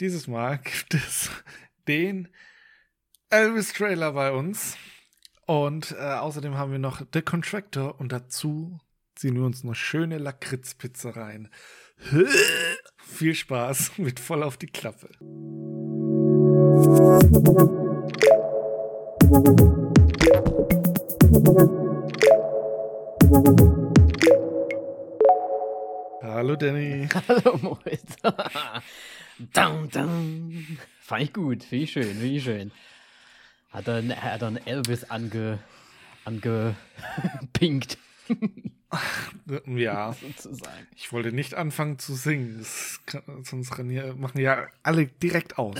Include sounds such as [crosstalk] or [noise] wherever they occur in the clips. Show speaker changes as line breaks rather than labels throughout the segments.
Dieses Mal gibt es den Elvis-Trailer bei uns. Und äh, außerdem haben wir noch The Contractor und dazu ziehen wir uns noch schöne Lakritzpizza rein. [laughs] Viel Spaß mit voll auf die Klappe. [laughs] Hallo Danny. [laughs]
Hallo Moritz. [laughs] dun, dun. Fand ich gut, finde ich schön, finde ich schön. Hat er, hat einen Elvis ange, angepinkt.
ja, [laughs] sozusagen. Ich wollte nicht anfangen zu singen, kann, sonst machen ja alle direkt aus.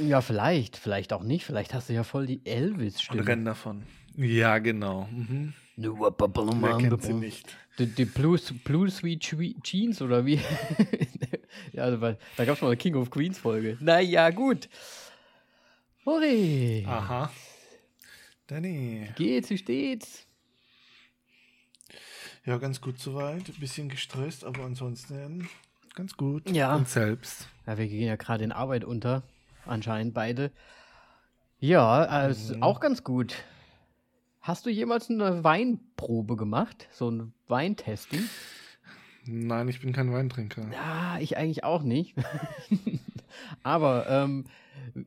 Ja, vielleicht, vielleicht auch nicht. Vielleicht hast du ja voll die Elvis-Stimme.
Und rennen davon. Ja, genau. Mhm.
Wer kennt sie nicht? Die, die Blue, Blue Sweet Jeans oder wie? [laughs] ja, also, da gab es mal eine King of Queens Folge. Naja, gut. Hori.
Aha. Danny.
Geht's, wie steht's?
Ja, ganz gut soweit. Ein bisschen gestresst, aber ansonsten ganz gut.
Ja.
Und selbst.
Ja, wir gehen ja gerade in Arbeit unter. Anscheinend beide. Ja, also mhm. auch ganz gut. Hast du jemals eine Weinprobe gemacht? So ein Weintesting?
Nein, ich bin kein Weintrinker.
Ja, ich eigentlich auch nicht. [laughs] Aber ähm,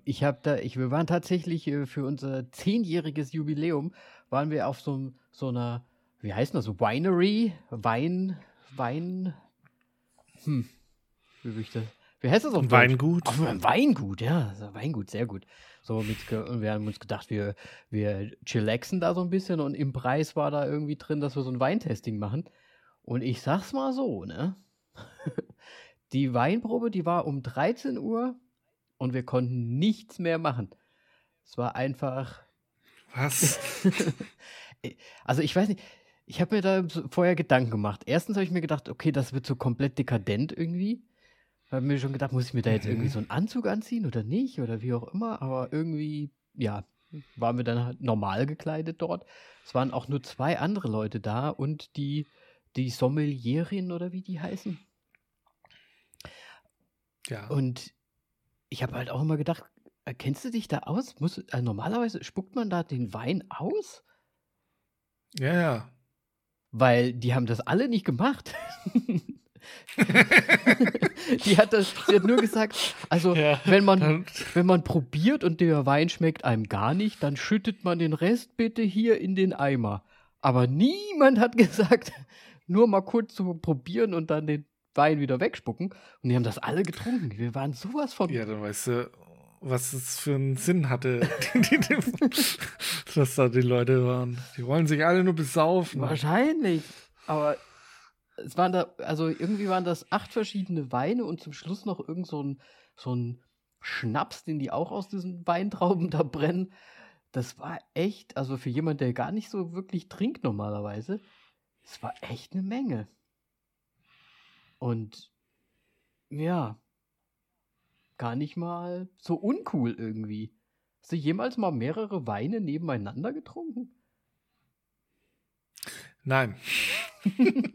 ich habe da, ich, wir waren tatsächlich äh, für unser zehnjähriges Jubiläum, waren wir auf so, so einer, wie heißt das, Winery, Wein, Wein, hm, wie will ich das, wie heißt das auf
Weingut?
Auf ein Weingut, ja, Weingut, sehr gut. So mit, und wir haben uns gedacht, wir, wir chillaxen da so ein bisschen und im Preis war da irgendwie drin, dass wir so ein Weintesting machen. Und ich sag's mal so, ne? [laughs] Die Weinprobe, die war um 13 Uhr und wir konnten nichts mehr machen. Es war einfach.
Was? [laughs]
also ich weiß nicht, ich habe mir da vorher Gedanken gemacht. Erstens habe ich mir gedacht, okay, das wird so komplett dekadent irgendwie. Habe mir schon gedacht, muss ich mir da jetzt mhm. irgendwie so einen Anzug anziehen oder nicht oder wie auch immer. Aber irgendwie, ja, waren wir dann halt normal gekleidet dort. Es waren auch nur zwei andere Leute da und die, die Sommelierin oder wie die heißen.
Ja.
Und ich habe halt auch immer gedacht, erkennst du dich da aus? Muss, also normalerweise spuckt man da den Wein aus?
Ja, ja.
Weil die haben das alle nicht gemacht. [laughs] [laughs] die hat das, sie hat nur gesagt, also ja, wenn man, wenn man probiert und der Wein schmeckt einem gar nicht, dann schüttet man den Rest bitte hier in den Eimer. Aber niemand hat [laughs] gesagt, nur mal kurz zu probieren und dann den Wein wieder wegspucken. Und die haben das alle getrunken. Wir waren sowas von.
Ja, dann weißt du, was es für einen Sinn hatte, [laughs] dass da die Leute waren. Die wollen sich alle nur besaufen.
Wahrscheinlich. Aber es waren da, also irgendwie waren das acht verschiedene Weine und zum Schluss noch irgend so ein, so ein Schnaps, den die auch aus diesen Weintrauben [laughs] da brennen. Das war echt, also für jemand, der gar nicht so wirklich trinkt normalerweise, es war echt eine Menge. Und ja, gar nicht mal so uncool irgendwie. Hast du jemals mal mehrere Weine nebeneinander getrunken?
Nein. [laughs]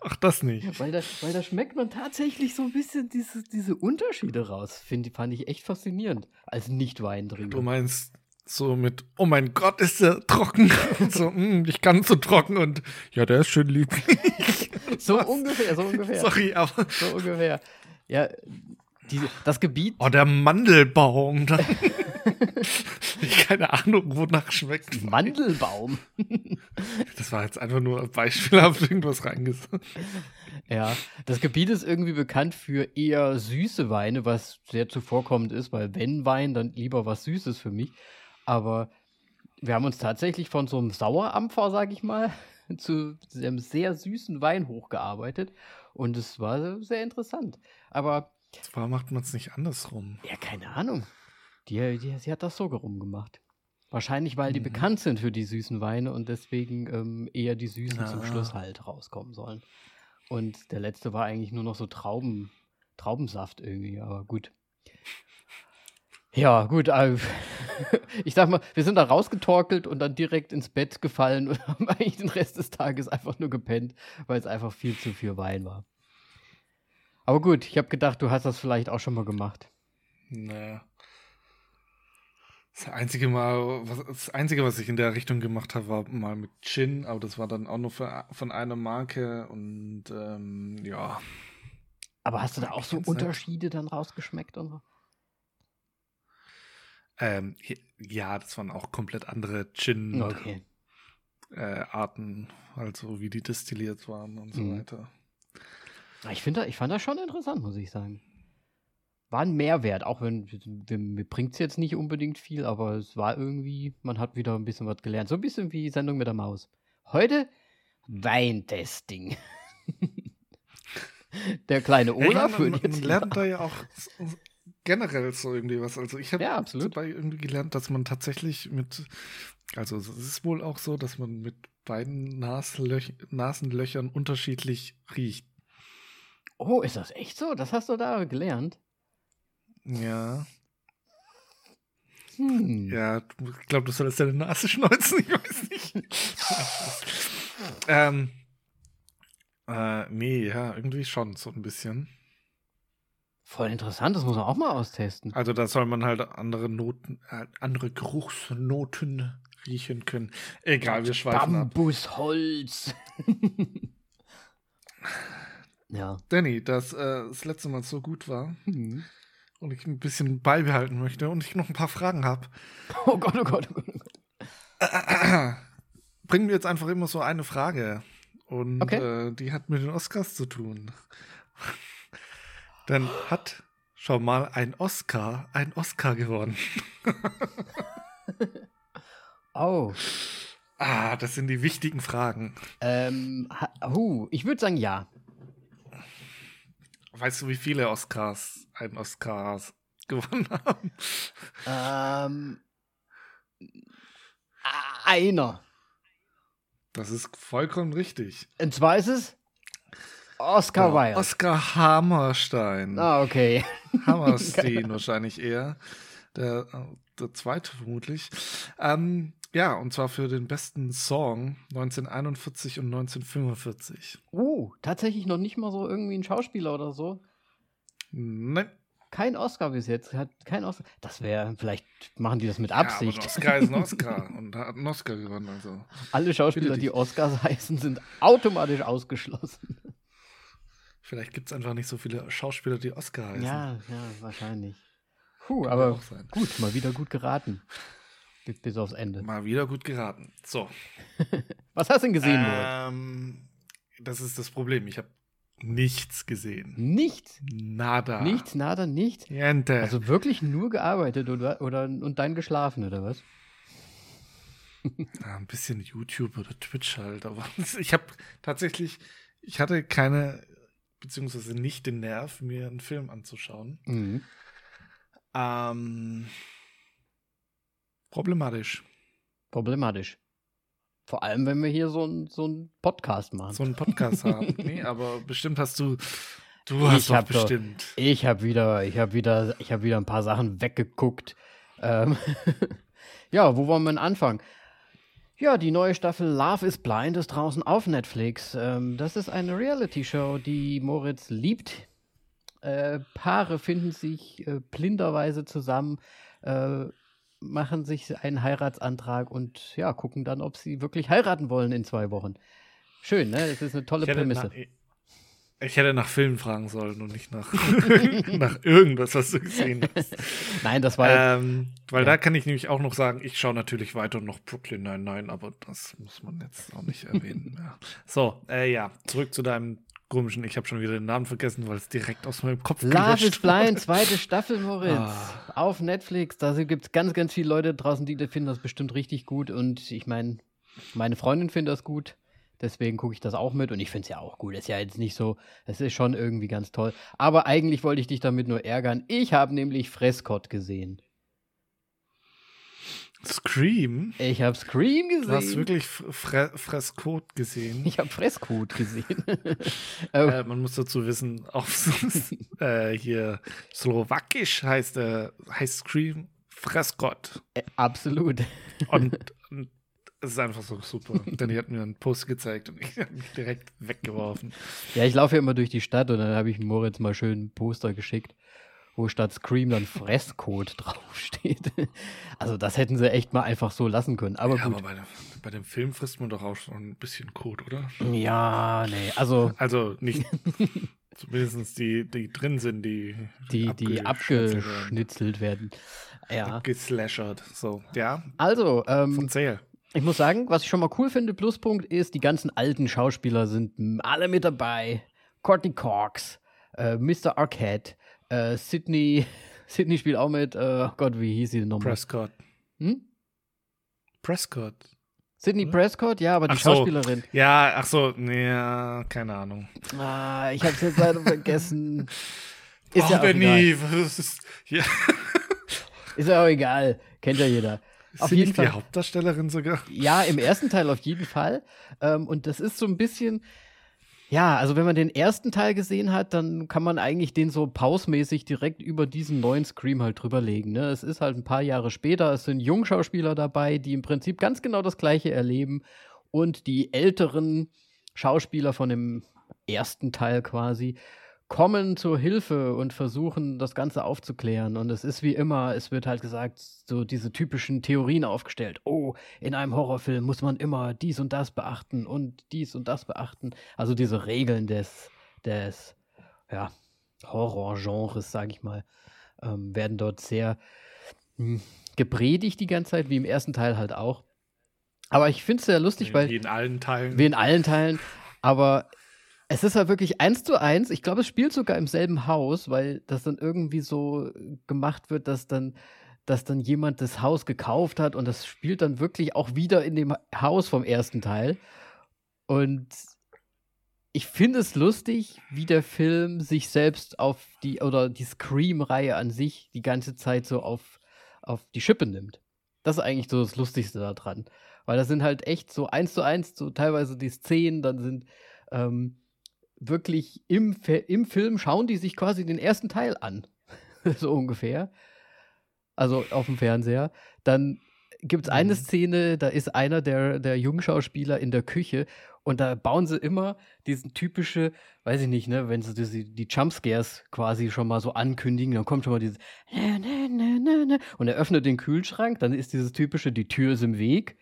Ach, das nicht.
Weil da, weil da schmeckt man tatsächlich so ein bisschen diese, diese Unterschiede raus. Find, fand ich echt faszinierend. Als Nicht-Weintrinker.
Du meinst so mit, oh mein Gott, ist der trocken. [laughs] so, mm, ich kann so trocken und ja, der ist schön lieblich. [laughs]
so ungefähr, so ungefähr.
Sorry, aber.
So ungefähr. Ja, die, das Gebiet.
Oh, der Mandelbaum. Ich keine Ahnung, wonach schmeckt.
Mandelbaum.
das war jetzt einfach nur beispielhaft irgendwas reingesagt.
Ja, das Gebiet ist irgendwie bekannt für eher süße Weine, was sehr zuvorkommend ist, weil wenn Wein, dann lieber was Süßes für mich. Aber wir haben uns tatsächlich von so einem Sauerampfer, sag ich mal, [laughs] zu einem sehr süßen Wein hochgearbeitet. Und es war sehr interessant. Aber
Warum macht man es nicht andersrum?
Ja, keine Ahnung. Die, die, sie hat das so gemacht. Wahrscheinlich, weil die mhm. bekannt sind für die süßen Weine und deswegen ähm, eher die Süßen ah. zum Schluss halt rauskommen sollen. Und der letzte war eigentlich nur noch so Trauben, Traubensaft irgendwie, aber gut. Ja, gut. Äh, [laughs] ich sag mal, wir sind da rausgetorkelt und dann direkt ins Bett gefallen und [laughs] haben eigentlich den Rest des Tages einfach nur gepennt, weil es einfach viel zu viel Wein war. Aber gut, ich habe gedacht, du hast das vielleicht auch schon mal gemacht.
Naja. Das einzige Mal, was, das einzige, was ich in der Richtung gemacht habe, war mal mit Gin, aber das war dann auch nur für, von einer Marke und ähm, ja.
Aber hast du da auch so Unterschiede dann rausgeschmeckt und so?
Ähm, ja, das waren auch komplett andere Gin-Arten, okay. äh, also wie die destilliert waren und so mhm. weiter.
Ich, finde, ich fand das schon interessant, muss ich sagen war ein Mehrwert, auch wenn mir bringt es jetzt nicht unbedingt viel, aber es war irgendwie, man hat wieder ein bisschen was gelernt. So ein bisschen wie Sendung mit der Maus. Heute Weintesting. [laughs] der kleine Olaf
ja, man, man, man lernt da ja auch generell so irgendwie was. Also ich habe
ja,
dabei irgendwie gelernt, dass man tatsächlich mit, also es ist wohl auch so, dass man mit beiden Nasenlöch Nasenlöchern unterschiedlich riecht.
Oh, ist das echt so? Das hast du da gelernt?
Ja. Hm. Ja, ich glaube, du sollst deine Nase schneuzen, ich weiß nicht. ähm, äh, nee, ja, irgendwie schon, so ein bisschen.
Voll interessant, das muss man auch mal austesten.
Also da soll man halt andere Noten, äh, andere Geruchsnoten riechen können. Egal, wir schweifen
Bambusholz. [laughs]
ja. Danny, das äh, das letzte Mal so gut war, mhm und ich ein bisschen beibehalten möchte und ich noch ein paar Fragen habe. [laughs]
Oh Gott, oh Gott, oh Gott. [clears throat]
Oh Gott. bringen wir jetzt einfach immer so eine Frage. Und okay. äh, die hat mit den Oscars zu tun. [laughs] Dann hat schon mal ein Oscar ein Oscar gewonnen. [laughs]
oh.
Ah, das sind die wichtigen Fragen.
Ähm, uh, ich würde sagen ja.
Weißt du, wie viele Oscars ein Oscars [laughs] gewonnen haben?
Ähm, einer.
Das ist vollkommen richtig.
Und zwar ist es Oscar ja, Wilde.
Oscar Hammerstein.
Ah, okay. [laughs]
Hammerstein [laughs] wahrscheinlich eher. Der, der zweite vermutlich. Ähm, ja, und zwar für den besten Song 1941 und 1945.
Oh, tatsächlich noch nicht mal so irgendwie ein Schauspieler oder so.
Nein.
Kein Oscar bis jetzt. Hat kein Oscar. Das wäre, vielleicht machen die das mit Absicht. Ja,
aber Oscar ist ein [laughs] Oscar und hat einen Oscar gewonnen. Also.
Alle Schauspieler, die Oscars [laughs] heißen, sind automatisch ausgeschlossen.
Vielleicht gibt es einfach nicht so viele Schauspieler, die Oscar heißen.
Ja, ja, wahrscheinlich. Puh, aber gut, mal wieder gut geraten. Bis aufs Ende.
Mal wieder gut geraten. So. [laughs]
Was hast du denn gesehen,
ähm, Das ist das Problem. Ich habe nichts gesehen.
Nichts?
Nada.
Nichts, nada, nichts?
Niente.
Also wirklich nur gearbeitet oder, oder und dann geschlafen, oder was?
Ja, ein bisschen YouTube oder Twitch halt. Aber [laughs] ich habe tatsächlich, ich hatte keine, beziehungsweise nicht den Nerv, mir einen Film anzuschauen. Mhm. Ähm, Problematisch.
Problematisch. Vor allem, wenn wir hier so, ein, so einen Podcast machen.
So einen Podcast haben. [laughs] Nee, aber bestimmt hast du. Du hast ich doch bestimmt.
Doch, ich habe wieder, ich habe wieder, ich habe wieder ein paar Sachen weggeguckt. Ähm [laughs] ja, wo wollen wir denn anfangen? Ja, die neue Staffel Love is Blind ist draußen auf Netflix. Ähm, das ist eine Reality-Show, die Moritz liebt. Äh, Paare finden sich äh, blinderweise zusammen, äh, machen sich einen Heiratsantrag und ja, gucken dann, ob sie wirklich heiraten wollen in zwei Wochen. Schön, ne? Das ist eine tolle Prämisse.
Nach, ich hätte nach Filmen fragen sollen und nicht nach, [laughs] nach irgendwas, was du gesehen hast. [laughs]
Nein, das war. Ähm,
weil ja. da kann ich nämlich auch noch sagen, ich schaue natürlich weiter noch Brooklyn Nein, nein, aber das muss man jetzt auch nicht erwähnen. ja. So, äh, ja, zurück zu deinem komischen, ich habe schon wieder den Namen vergessen, weil es direkt aus meinem Kopf
Love is Blind, zweite Staffel, Moritz. Ah. Auf Netflix. Da gibt es ganz, ganz viele Leute draußen, die finden das bestimmt richtig gut. Und ich meine, meine Freundin findet das gut. Deswegen gucke ich das auch mit und ich finde es ja auch gut. Ist ja jetzt nicht so, es ist schon irgendwie ganz toll. Aber eigentlich wollte ich dich damit nur ärgern. Ich habe nämlich Frescott gesehen.
Scream?
Ich habe Scream gesehen. Du
hast wirklich Fre Frescot gesehen.
Ich habe Frescot gesehen. [laughs]
äh, man muss dazu wissen, auf [laughs] äh, hier slowakisch heißt, äh, heißt Scream Frescot.
Äh, absolut. [laughs]
und, und es ist einfach so super. Denn die hat mir einen Post gezeigt und ich habe mich direkt weggeworfen.
Ja, ich laufe ja immer durch die Stadt und dann habe ich Moritz mal schön ein Poster geschickt, wo statt Scream dann Fresscode [laughs] draufsteht. Also das hätten sie echt mal einfach so lassen können. Aber
ja,
gut.
aber bei, bei, dem Film frisst man doch auch schon ein bisschen Code, oder?
Ja, nee, also.
Also nicht. [laughs] zumindest die, die drin sind, die.
Die, die abgeschnitzelt werden. Ja.
Abgeslashert. So, ja.
Also, ähm,
Erzähl.
Ich muss sagen, was ich schon mal cool finde, Pluspunkt ist, die ganzen alten Schauspieler sind alle mit dabei. Courtney Cox, äh, Mr. Arquette, äh, Sydney, [laughs] Sydney spielt auch mit, äh, oh Gott, wie hieß sie nochmal?
Prescott.
Hm?
Prescott.
Sydney Prescott, ja, aber die
Ach so.
Schauspielerin.
Ja, ach so, nee, ja, keine Ahnung.
Ah, ich hab's jetzt leider vergessen. Ist
oh,
ja auch
Benny,
egal.
was ist, ja. [laughs] [laughs]
Ist ja auch egal. Kennt ja jeder.
Ist
Auf jeden
nicht
Fall.
die Hauptdarstellerin sogar?
Ja, im ersten Teil auf jeden Fall. Ähm, und das ist so ein bisschen, ja, also wenn man den ersten Teil gesehen hat, dann kann man eigentlich den so pausmäßig direkt über diesen neuen Scream halt drüberlegen. Ne? Es ist halt ein paar Jahre später, es sind Jungschauspieler dabei, die im Prinzip ganz genau das Gleiche erleben. Und die älteren Schauspieler von dem ersten Teil quasi kommen zur Hilfe und versuchen, das Ganze aufzuklären. Und es ist wie immer, es wird halt gesagt, so diese typischen Theorien aufgestellt. Oh, in einem Horrorfilm muss man immer dies und das beachten und dies und das beachten. Also diese Regeln des, des ja, Horrorgenres, sage ich mal, ähm, werden dort sehr mh, gepredigt die ganze Zeit, wie im ersten Teil halt auch. Aber ich finde es sehr lustig, weil
Wie in allen Teilen.
wie in allen Teilen. Aber es ist halt wirklich eins zu eins. Ich glaube, es spielt sogar im selben Haus, weil das dann irgendwie so gemacht wird, dass dann, dass dann jemand das Haus gekauft hat und das spielt dann wirklich auch wieder in dem Haus vom ersten Teil. Und ich finde es lustig, wie der Film sich selbst auf die, oder die Scream-Reihe an sich die ganze Zeit so auf, auf die Schippe nimmt. Das ist eigentlich so das Lustigste daran. Weil das sind halt echt so eins zu eins, so teilweise die Szenen, dann sind ähm, wirklich im, im Film schauen die sich quasi den ersten Teil an. [laughs] so ungefähr. Also auf dem Fernseher. Dann gibt es eine
Mhm.
Szene, da ist einer der, der Jungschauspieler in der Küche und da bauen sie immer diesen typische, weiß ich nicht, ne, wenn sie diese, die Jumpscares quasi schon mal so ankündigen, dann kommt schon mal dieses und er öffnet den Kühlschrank, dann ist dieses typische, die Tür ist im Weg.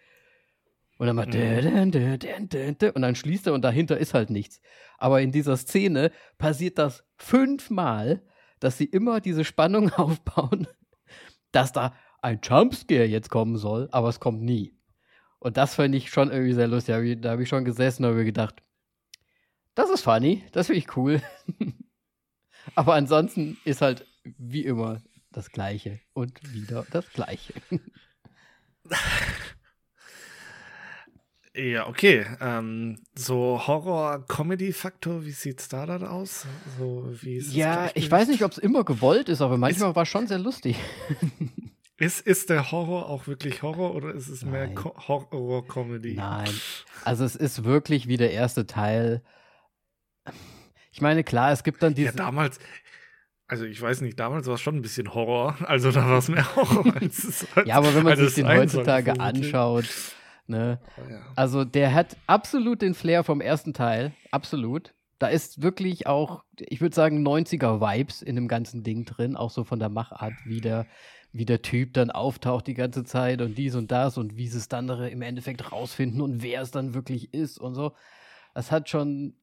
Und dann macht
Mhm.
und dann schließt er und dahinter ist halt nichts. Aber in dieser Szene passiert das fünfmal, dass sie immer diese Spannung [laughs] aufbauen, dass da ein Jumpscare jetzt kommen soll, aber es kommt nie. Und das fand ich schon irgendwie sehr lustig. Da habe ich schon gesessen und habe gedacht, das ist funny, das finde ich cool. [laughs] aber ansonsten ist halt wie immer das Gleiche und wieder das Gleiche. [laughs]
Ja, okay. Ähm, so Horror-Comedy-Faktor, wie sieht's da dann aus? So, wie ist
Ja, ich weiß nicht, ob es immer gewollt ist, aber manchmal war es schon sehr lustig.
Ist, ist der Horror auch wirklich Horror oder ist es mehr
Nein.
Ko Horror-Comedy?
Nein. Also es ist wirklich wie der erste Teil. Ich meine, klar, es gibt dann diese.
Ja, damals, also ich weiß nicht, damals war es schon ein bisschen Horror. Also da war es mehr Horror als es
ja, aber wenn man
als
sich den heutzutage anschaut, ne?
Ja.
Also der hat absolut den Flair vom ersten Teil. Absolut. Da ist wirklich auch, ich würde sagen, 90er-Vibes in dem ganzen Ding drin, auch so von der Machart, wie der, wie der Typ dann auftaucht die ganze Zeit und dies und das und wie sie es dann im Endeffekt rausfinden und wer es dann wirklich ist und so. Das hat schon,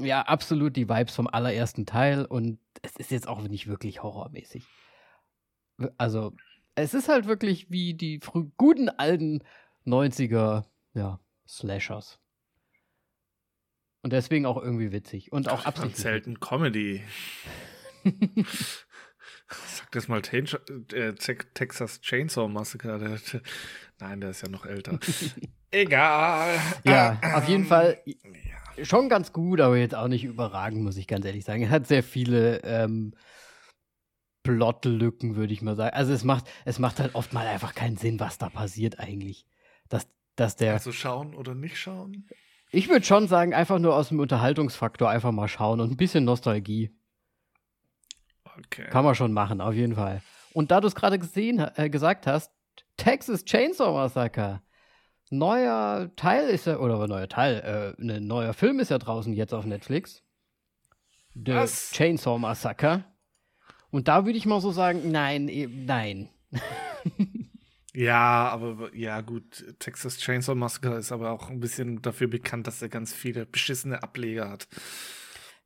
ja, absolut die Vibes vom allerersten Teil und es ist jetzt auch nicht wirklich horrormäßig. Also, es ist halt wirklich wie die guten alten 90er, ja, Slashers. Und deswegen auch irgendwie witzig. Und auch absichtlich.
selten Comedy. [laughs] Sag das mal äh, Te- Texas Chainsaw Massacre. Nein, der ist ja noch älter. [laughs] Egal.
Ja, auf jeden
ähm,
Fall
Ja.
schon ganz gut, aber jetzt auch nicht überragend, muss ich ganz ehrlich sagen. Er hat sehr viele ähm, Plotlücken, würde ich mal sagen. Also es macht, es macht halt oft mal einfach keinen Sinn, was da passiert eigentlich. Dass, dass der.
Also schauen oder nicht schauen?
ich würde schon sagen, einfach nur aus dem Unterhaltungsfaktor einfach mal schauen und ein bisschen Nostalgie.
Okay.
Kann man schon machen, auf jeden Fall. Und da du es gerade gesehen, äh, gesagt hast, Texas Chainsaw Massacre. neuer Teil ist ja, oder neuer Teil, äh, ein ne, neuer Film ist ja draußen jetzt auf Netflix. The Was? Chainsaw Massacre. Und da würde ich mal so sagen, nein, eh, nein. [laughs]
ja, aber ja, gut, Texas Chainsaw Massacre ist aber auch ein bisschen dafür bekannt, dass er ganz viele beschissene Ableger hat.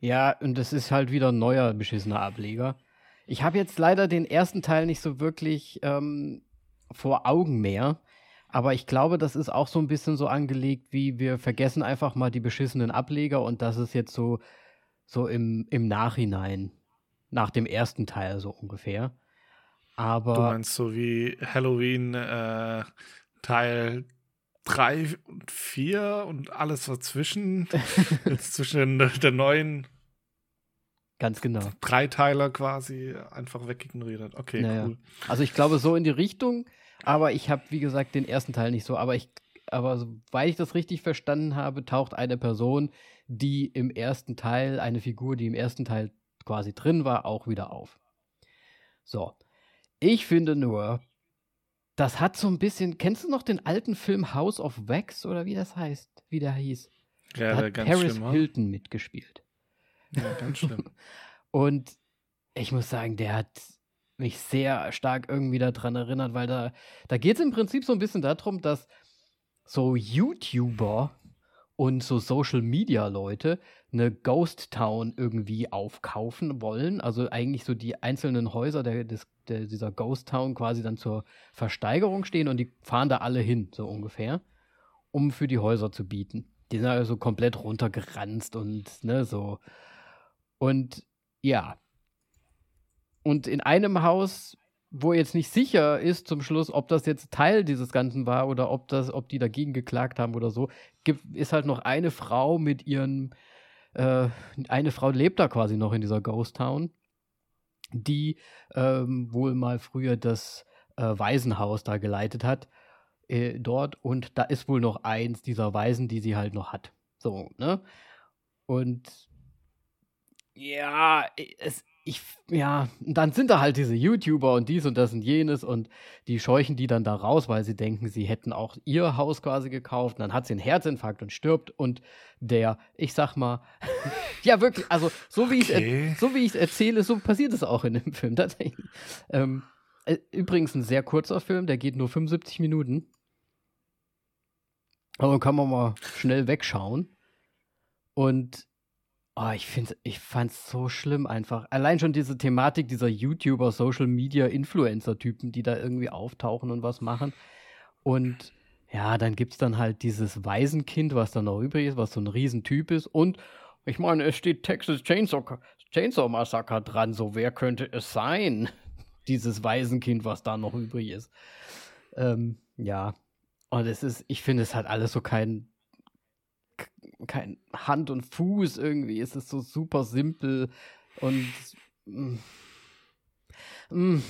Ja, und das ist halt wieder ein neuer beschissener Ableger. Ich habe jetzt leider den ersten Teil nicht so wirklich ähm, vor Augen mehr. Aber ich glaube, das ist auch so ein bisschen so angelegt, wie wir vergessen einfach mal die beschissenen Ableger und das ist jetzt so, so im, im Nachhinein, nach dem ersten Teil so ungefähr. Aber.
Du meinst so wie Halloween äh, Teil 3 und 4 und alles dazwischen, [laughs] jetzt zwischen der neuen
Ganz genau.
Dreiteiler quasi einfach wegignoriert hat. Okay, naja. cool.
Also ich glaube so in die Richtung, aber ich habe, wie gesagt, den ersten Teil nicht so. Aber ich, aber soweit ich das richtig verstanden habe, taucht eine Person, die im ersten Teil, eine Figur, die im ersten Teil quasi drin war, auch wieder auf. So. Ich finde nur, das hat so ein bisschen. Kennst du noch den alten Film House of Wax oder wie das heißt? Wie der hieß?
Ja,
da
hat
ganz Paris schlimm, Hilton mitgespielt.
Ja, ganz schlimm. [laughs]
Und ich muss sagen, der hat mich sehr stark irgendwie daran erinnert, weil da, da geht es im Prinzip so ein bisschen darum, dass so YouTuber und so Social Media Leute eine Ghost Town irgendwie aufkaufen wollen. Also eigentlich so die einzelnen Häuser der, des, der, dieser Ghost Town quasi dann zur Versteigerung stehen und die fahren da alle hin, so ungefähr, um für die Häuser zu bieten. Die sind also komplett runtergeranzt und ne, so und ja. Und in einem Haus, wo jetzt nicht sicher ist zum Schluss, ob das jetzt Teil dieses Ganzen war oder ob das, ob die dagegen geklagt haben oder so, gibt, ist halt noch eine Frau mit ihren, äh, eine Frau lebt da quasi noch in dieser Ghost Town, die ähm, wohl mal früher das äh, Waisenhaus da geleitet hat äh, dort und da ist wohl noch eins dieser Waisen, die sie halt noch hat. So, ne? Und ja, es, ich, ja, dann sind da halt diese YouTuber und dies und das und jenes und die scheuchen die dann da raus, weil sie denken, sie hätten auch ihr Haus quasi gekauft. Und dann hat sie einen Herzinfarkt und stirbt und der, ich sag mal, [laughs] ja wirklich, also so wie okay. ich so wie ich es erzähle, so passiert es auch in dem Film tatsächlich. Ähm, äh, übrigens ein sehr kurzer Film, der geht nur 75 Minuten. Aber kann man mal schnell wegschauen. Und Oh, ich finde, ich fand's so schlimm einfach. Allein schon diese Thematik dieser YouTuber, Social Media, Influencer-Typen, die da irgendwie auftauchen und was machen. Und ja, dann gibt's dann halt dieses Waisenkind, was dann noch übrig ist, was so ein Riesentyp ist. Und ich meine, es steht Texas Chainsaw, Chainsaw Massacre dran, so wer könnte es sein? [laughs] Dieses Waisenkind, was da noch übrig ist. Ähm, ja. Und es ist, ich finde, es hat alles so keinen kein Hand und Fuß irgendwie. Es ist so super simpel und mm, mm.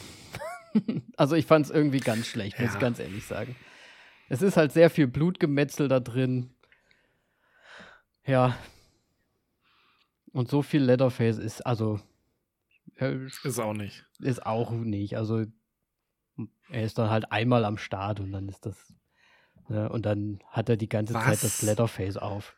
[laughs] also ich fand es irgendwie ganz schlecht, muss ich ganz ehrlich sagen. Es ist halt sehr viel Blutgemetzel da drin. Ja. Und so viel Leatherface ist, also.
Ist auch nicht.
Ist auch nicht. Also, er ist dann halt einmal am Start und dann ist das. Ne, und dann hat er die ganze Was? Zeit das Leatherface auf.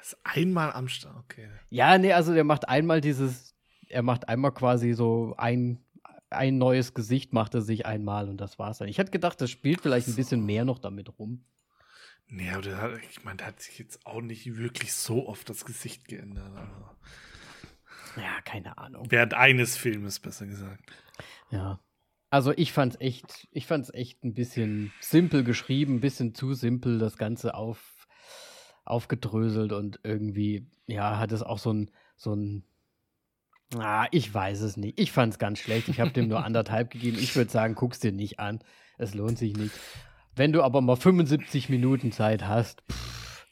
Ist einmal am Start, okay.
Ja, nee, also der macht einmal dieses, er macht einmal quasi so ein, ein neues Gesicht, macht er sich einmal und das war's dann. Ich hätte gedacht, das spielt vielleicht so. ein bisschen mehr noch damit rum.
Nee, aber der hat, ich meine, der hat sich jetzt auch nicht wirklich so oft das Gesicht geändert. Also.
Ja, keine Ahnung.
Während eines Filmes, besser gesagt.
Ja. Also ich fand's echt, ich fand's echt ein bisschen simpel geschrieben, ein bisschen zu simpel, das Ganze auf aufgedröselt und irgendwie, ja, hat es auch so ein, so ein, ah, ich weiß es nicht. Ich fand es ganz schlecht. Ich habe dem nur [laughs] anderthalb gegeben. Ich würde sagen, guck's dir nicht an. Es lohnt sich nicht. Wenn du aber mal 75 Minuten Zeit hast, pff.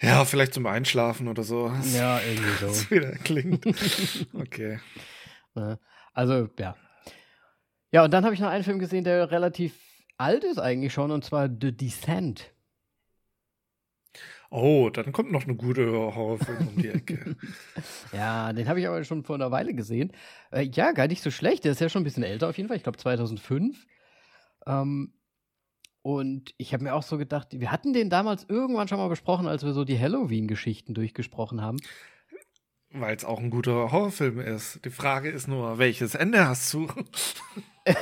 Ja, vielleicht zum Einschlafen oder so.
Ja, irgendwie [laughs] so.
Das wieder klingt. [laughs] Okay.
Also, ja. Ja, und dann habe ich noch einen Film gesehen, der relativ alt ist eigentlich schon, und zwar The Descent.
Oh, dann kommt noch eine gute Horrorfilm um die Ecke. [laughs]
ja, den habe ich aber schon vor einer Weile gesehen. Äh, ja, gar nicht so schlecht. Der ist ja schon ein bisschen älter auf jeden Fall. Ich glaube 2005. Ähm, Und ich habe mir auch so gedacht, wir hatten den damals irgendwann schon mal besprochen, als wir so die Halloween-Geschichten durchgesprochen haben.
Weil es auch ein guter Horrorfilm ist. Die Frage ist nur, welches Ende hast du? [laughs]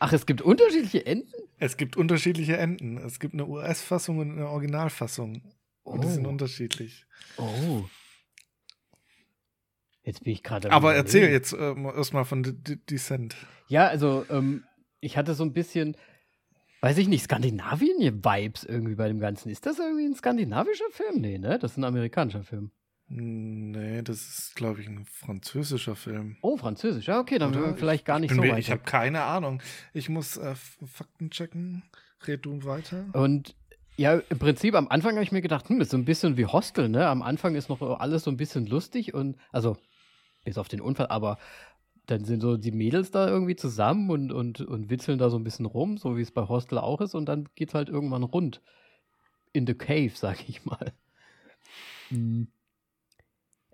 Ach, es gibt unterschiedliche Enden?
Es gibt unterschiedliche Enden. Es gibt eine US-Fassung und eine Originalfassung. Und die sind
Oh.
unterschiedlich.
Oh. Jetzt bin ich gerade.
Aber erzähl
Überlegen.
jetzt ähm, erstmal von D D Descent.
Ja, also, ähm, ich hatte so ein bisschen, weiß ich nicht, Skandinavien-Vibes irgendwie bei dem Ganzen. Ist das irgendwie ein skandinavischer Film? Nee, ne? Das ist ein amerikanischer Film.
Nee, das ist, glaube ich, ein französischer Film.
Oh, französisch. Ja, okay, dann
Oder?
vielleicht gar nicht
Bin
so weit.
Ich habe keine Ahnung. Ich muss äh, Fakten checken. Red du weiter.
Und ja, im Prinzip am Anfang habe ich mir gedacht, hm, ist so ein bisschen wie Hostel, ne? Am Anfang ist noch alles so ein bisschen lustig und, also, bis auf den Unfall, aber dann sind so die Mädels da irgendwie zusammen und, und, und witzeln da so ein bisschen rum, so wie es bei Hostel auch ist, und dann geht's halt irgendwann rund. In the cave, [laughs] sag ich mal. Hm.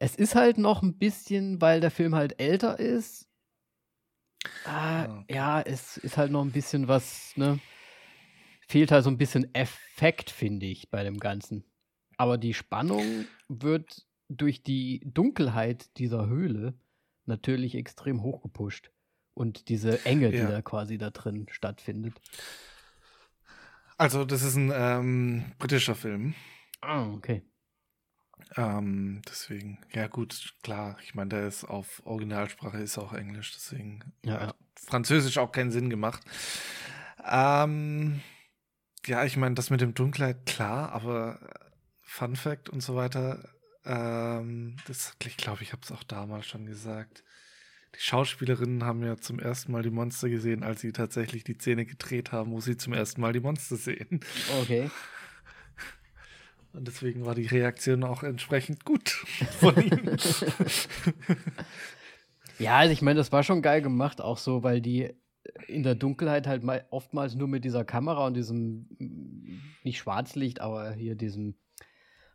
Es ist halt noch ein bisschen, weil der Film halt älter ist. Ah,
okay.
Ja, es ist halt noch ein bisschen was, ne? Fehlt halt so ein bisschen Effekt, finde ich, bei dem Ganzen. Aber die Spannung wird durch die Dunkelheit dieser Höhle natürlich extrem hochgepusht. Und diese Enge, die
Ja.
da quasi da drin stattfindet.
Also, das ist ein ähm, britischer Film.
Ah, okay.
Ähm, deswegen, ja gut, klar. Ich meine, der ist auf Originalsprache, ist auch Englisch, deswegen
Ja,
hat. Französisch auch keinen Sinn gemacht. Ähm, ja, ich meine, das mit dem Dunkelheit, klar, aber äh, Fun Fact und so weiter, ähm, das, ich glaube, ich habe es auch damals schon gesagt. Die Schauspielerinnen haben ja zum ersten Mal die Monster gesehen, als sie tatsächlich die Szene gedreht haben, wo sie zum ersten Mal die Monster sehen.
Okay.
Und deswegen war die Reaktion auch entsprechend gut [laughs] von ihnen. [laughs]
Ja, also ich meine, das war schon geil gemacht, auch so, weil die in der Dunkelheit halt mal oftmals nur mit dieser Kamera und diesem, nicht Schwarzlicht, aber hier diesem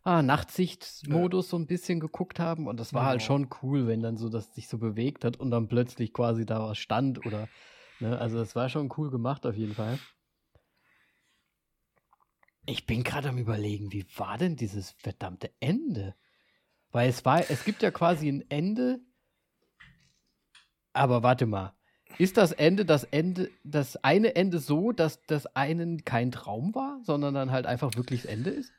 ah, Nachtsichtmodus so ein bisschen geguckt haben. Und das war halt
Genau.
schon cool, wenn dann so das sich so bewegt hat und dann plötzlich quasi da was stand oder, ne, also das war schon cool gemacht auf jeden Fall. Ich bin gerade am überlegen, wie war denn dieses verdammte Ende? Weil es war, es gibt ja quasi ein Ende, aber warte mal. Ist das Ende das Ende, das eine Ende so, dass das einen kein Traum war, sondern dann halt einfach wirklich das Ende ist?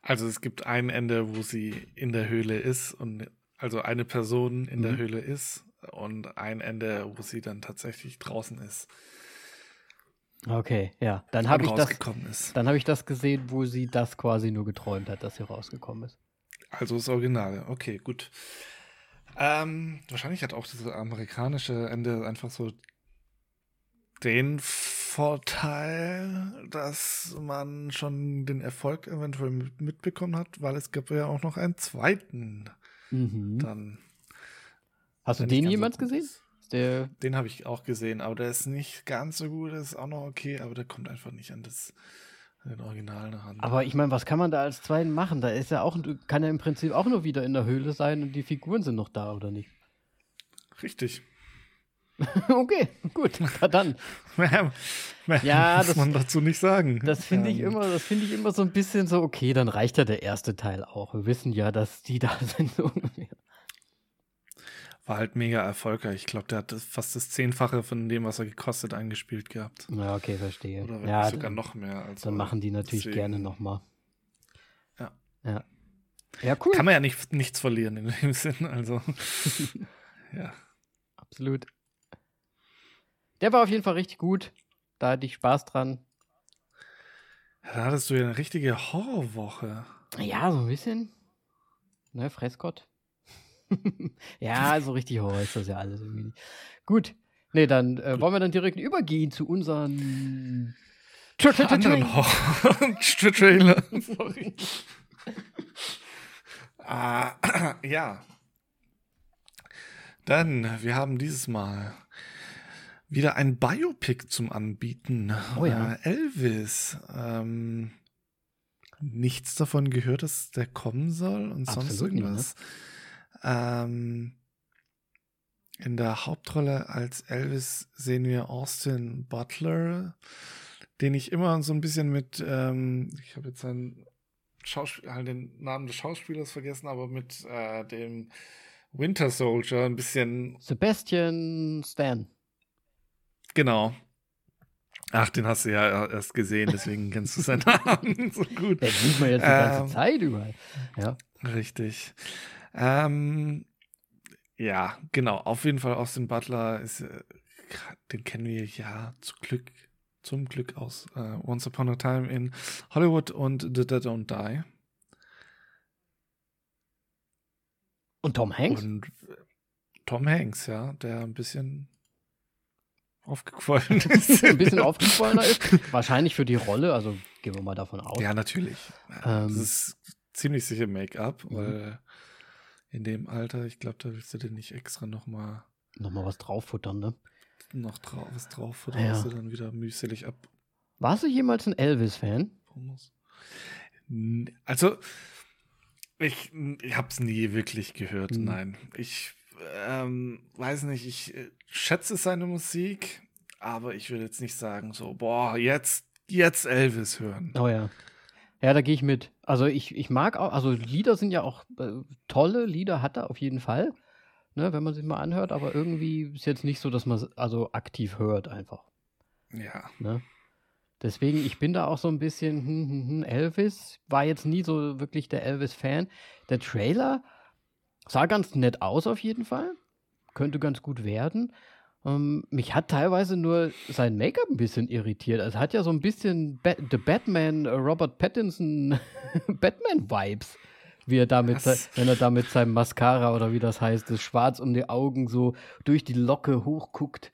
Also es gibt ein Ende, wo sie in der Höhle ist und also eine Person in der
Mhm.
Höhle ist und ein Ende, wo sie dann tatsächlich draußen ist
Okay, ja. Dann habe ich das, dann habe ich das gesehen, wo sie das quasi nur geträumt hat, dass sie rausgekommen ist.
Also das Originale. Okay, gut. Ähm, wahrscheinlich hat auch das amerikanische Ende einfach so den Vorteil, dass man schon den Erfolg eventuell mit- mitbekommen hat, weil es gab ja auch noch einen zweiten
Mhm.
dann.
Hast du den
so
jemals
gut
gesehen?
ist.
Der,
Den habe ich auch gesehen, aber der ist nicht ganz so gut, der ist auch noch okay, aber der kommt einfach nicht an das an den Originalen ran.
aber ich meine, was kann man da als zweiten machen? Da ist ja auch, kann er im Prinzip auch nur wieder in der Höhle sein und die Figuren sind noch da, oder nicht?
Richtig. [laughs]
okay, gut, na dann. [laughs]
Mehr, mehr
Ja,
muss
das-
man dazu nicht sagen.
Das finde ich
Ähm,
immer, das finde ich immer so ein bisschen so, okay, dann reicht ja der erste Teil auch. Wir wissen ja, dass die da [laughs] sind. So ungefähr.
War halt mega erfolgreich. Ich glaube, der hat fast das Zehnfache von dem, was er gekostet, eingespielt gehabt.
ja, okay, verstehe.
Oder
ja,
sogar
dann,
noch mehr. Also
dann machen die natürlich
deswegen
gerne nochmal.
Ja.
Ja. Ja, cool.
Kann man ja nicht, nichts verlieren in dem [laughs] Sinn. Also, [laughs] ja.
Absolut. Der war auf jeden Fall richtig gut. Da hatte ich Spaß dran.
Da hattest du ja eine richtige Horrorwoche.
Ja, so ein bisschen. Ne, Fressgott. [laughs] ja, so richtig Horror ist das ja alles irgendwie nicht. Gut. Nee, dann äh, wollen wir dann direkt übergehen zu unseren
Anderen Horror-Trailer. [laughs] [laughs] Sorry. ah, [clears throat] ja. Dann, wir haben dieses Mal wieder ein Biopic zum Anbieten.
Oh ja.
Äh, Elvis. Ähm, nichts davon gehört, dass der kommen soll und sonst
Absolut nicht, ne?
Ähm, In der Hauptrolle als Elvis sehen wir Austin Butler, den ich immer so ein bisschen mit, ähm, ich habe jetzt seinen Schauspiel, halt den Namen des Schauspielers vergessen, aber mit äh, dem Winter Soldier ein bisschen.
Sebastian Stan.
Genau. Ach, den hast du ja erst gesehen, deswegen kennst du seinen [laughs] Namen so gut.
Den sieht man jetzt die ganze ähm, Zeit überall. Ja.
Richtig. Ähm, ja, genau. Auf jeden Fall Austin Butler ist, äh, den kennen wir ja zum Glück, zum Glück aus uh, Once Upon a Time in Hollywood und The Dead Don't Die.
Und Tom Hanks? Und
Tom Hanks, ja, der ein bisschen aufgequollen [laughs] ist.
ein bisschen aufgequollener ist. Wahrscheinlich für die Rolle, also gehen wir mal davon aus.
Ja, natürlich. Ähm, das ist ziemlich sicher Make-up, mhm. weil in dem Alter, ich glaube, da willst du dir nicht extra nochmal.
Nochmal was drauffuttern, ne?
Noch drauf, was drauffuttern, ja. du dann wieder mühselig ab.
Warst du jemals ein Elvis-Fan?
Also, ich, ich habe es nie wirklich gehört, mhm. nein. Ich ähm, weiß nicht, ich äh, schätze seine Musik, aber ich würde jetzt nicht sagen, so, boah, jetzt, jetzt Elvis hören.
Oh ja. Ja, da gehe ich mit. Also ich, ich mag auch, also Lieder sind ja auch äh, tolle Lieder, hat er auf jeden Fall, ne, wenn man sich mal anhört, aber irgendwie ist jetzt nicht so, dass man es also aktiv hört einfach.
Ja.
Ne? Deswegen, ich bin da auch so ein bisschen, hm, hm, hm, Elvis, war jetzt nie so wirklich der Elvis-Fan. Der Trailer sah ganz nett aus auf jeden Fall. Könnte ganz gut werden. Ähm, mich hat teilweise nur sein Make-up ein bisschen irritiert. Also hat ja so ein bisschen ba The Batman, uh, Robert Pattinson [laughs] Batman-Vibes. Wie er damit, wenn er da mit seinem Mascara oder wie das heißt, das Schwarz um die Augen so durch die Locke hochguckt.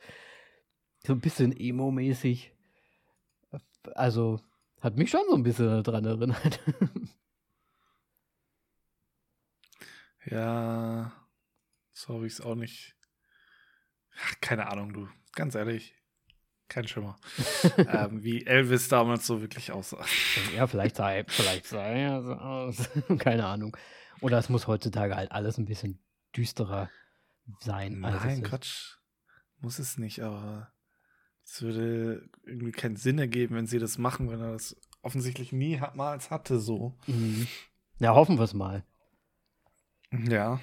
So ein bisschen emo-mäßig. Also, hat mich schon so ein bisschen daran erinnert.
ja, so habe ich es auch nicht. Ach, keine Ahnung, du. Ganz ehrlich, kein Schimmer. [laughs] ähm, wie Elvis damals so wirklich aussah.
Ja, vielleicht sei, vielleicht sei er so aus. [laughs] keine Ahnung. Oder es muss heutzutage halt alles ein bisschen düsterer sein.
Nein, Quatsch. Muss es nicht, aber es würde irgendwie keinen Sinn ergeben, wenn sie das machen, wenn er das offensichtlich niemals hatte, so.
Mhm. Ja, hoffen wir es mal.
Ja.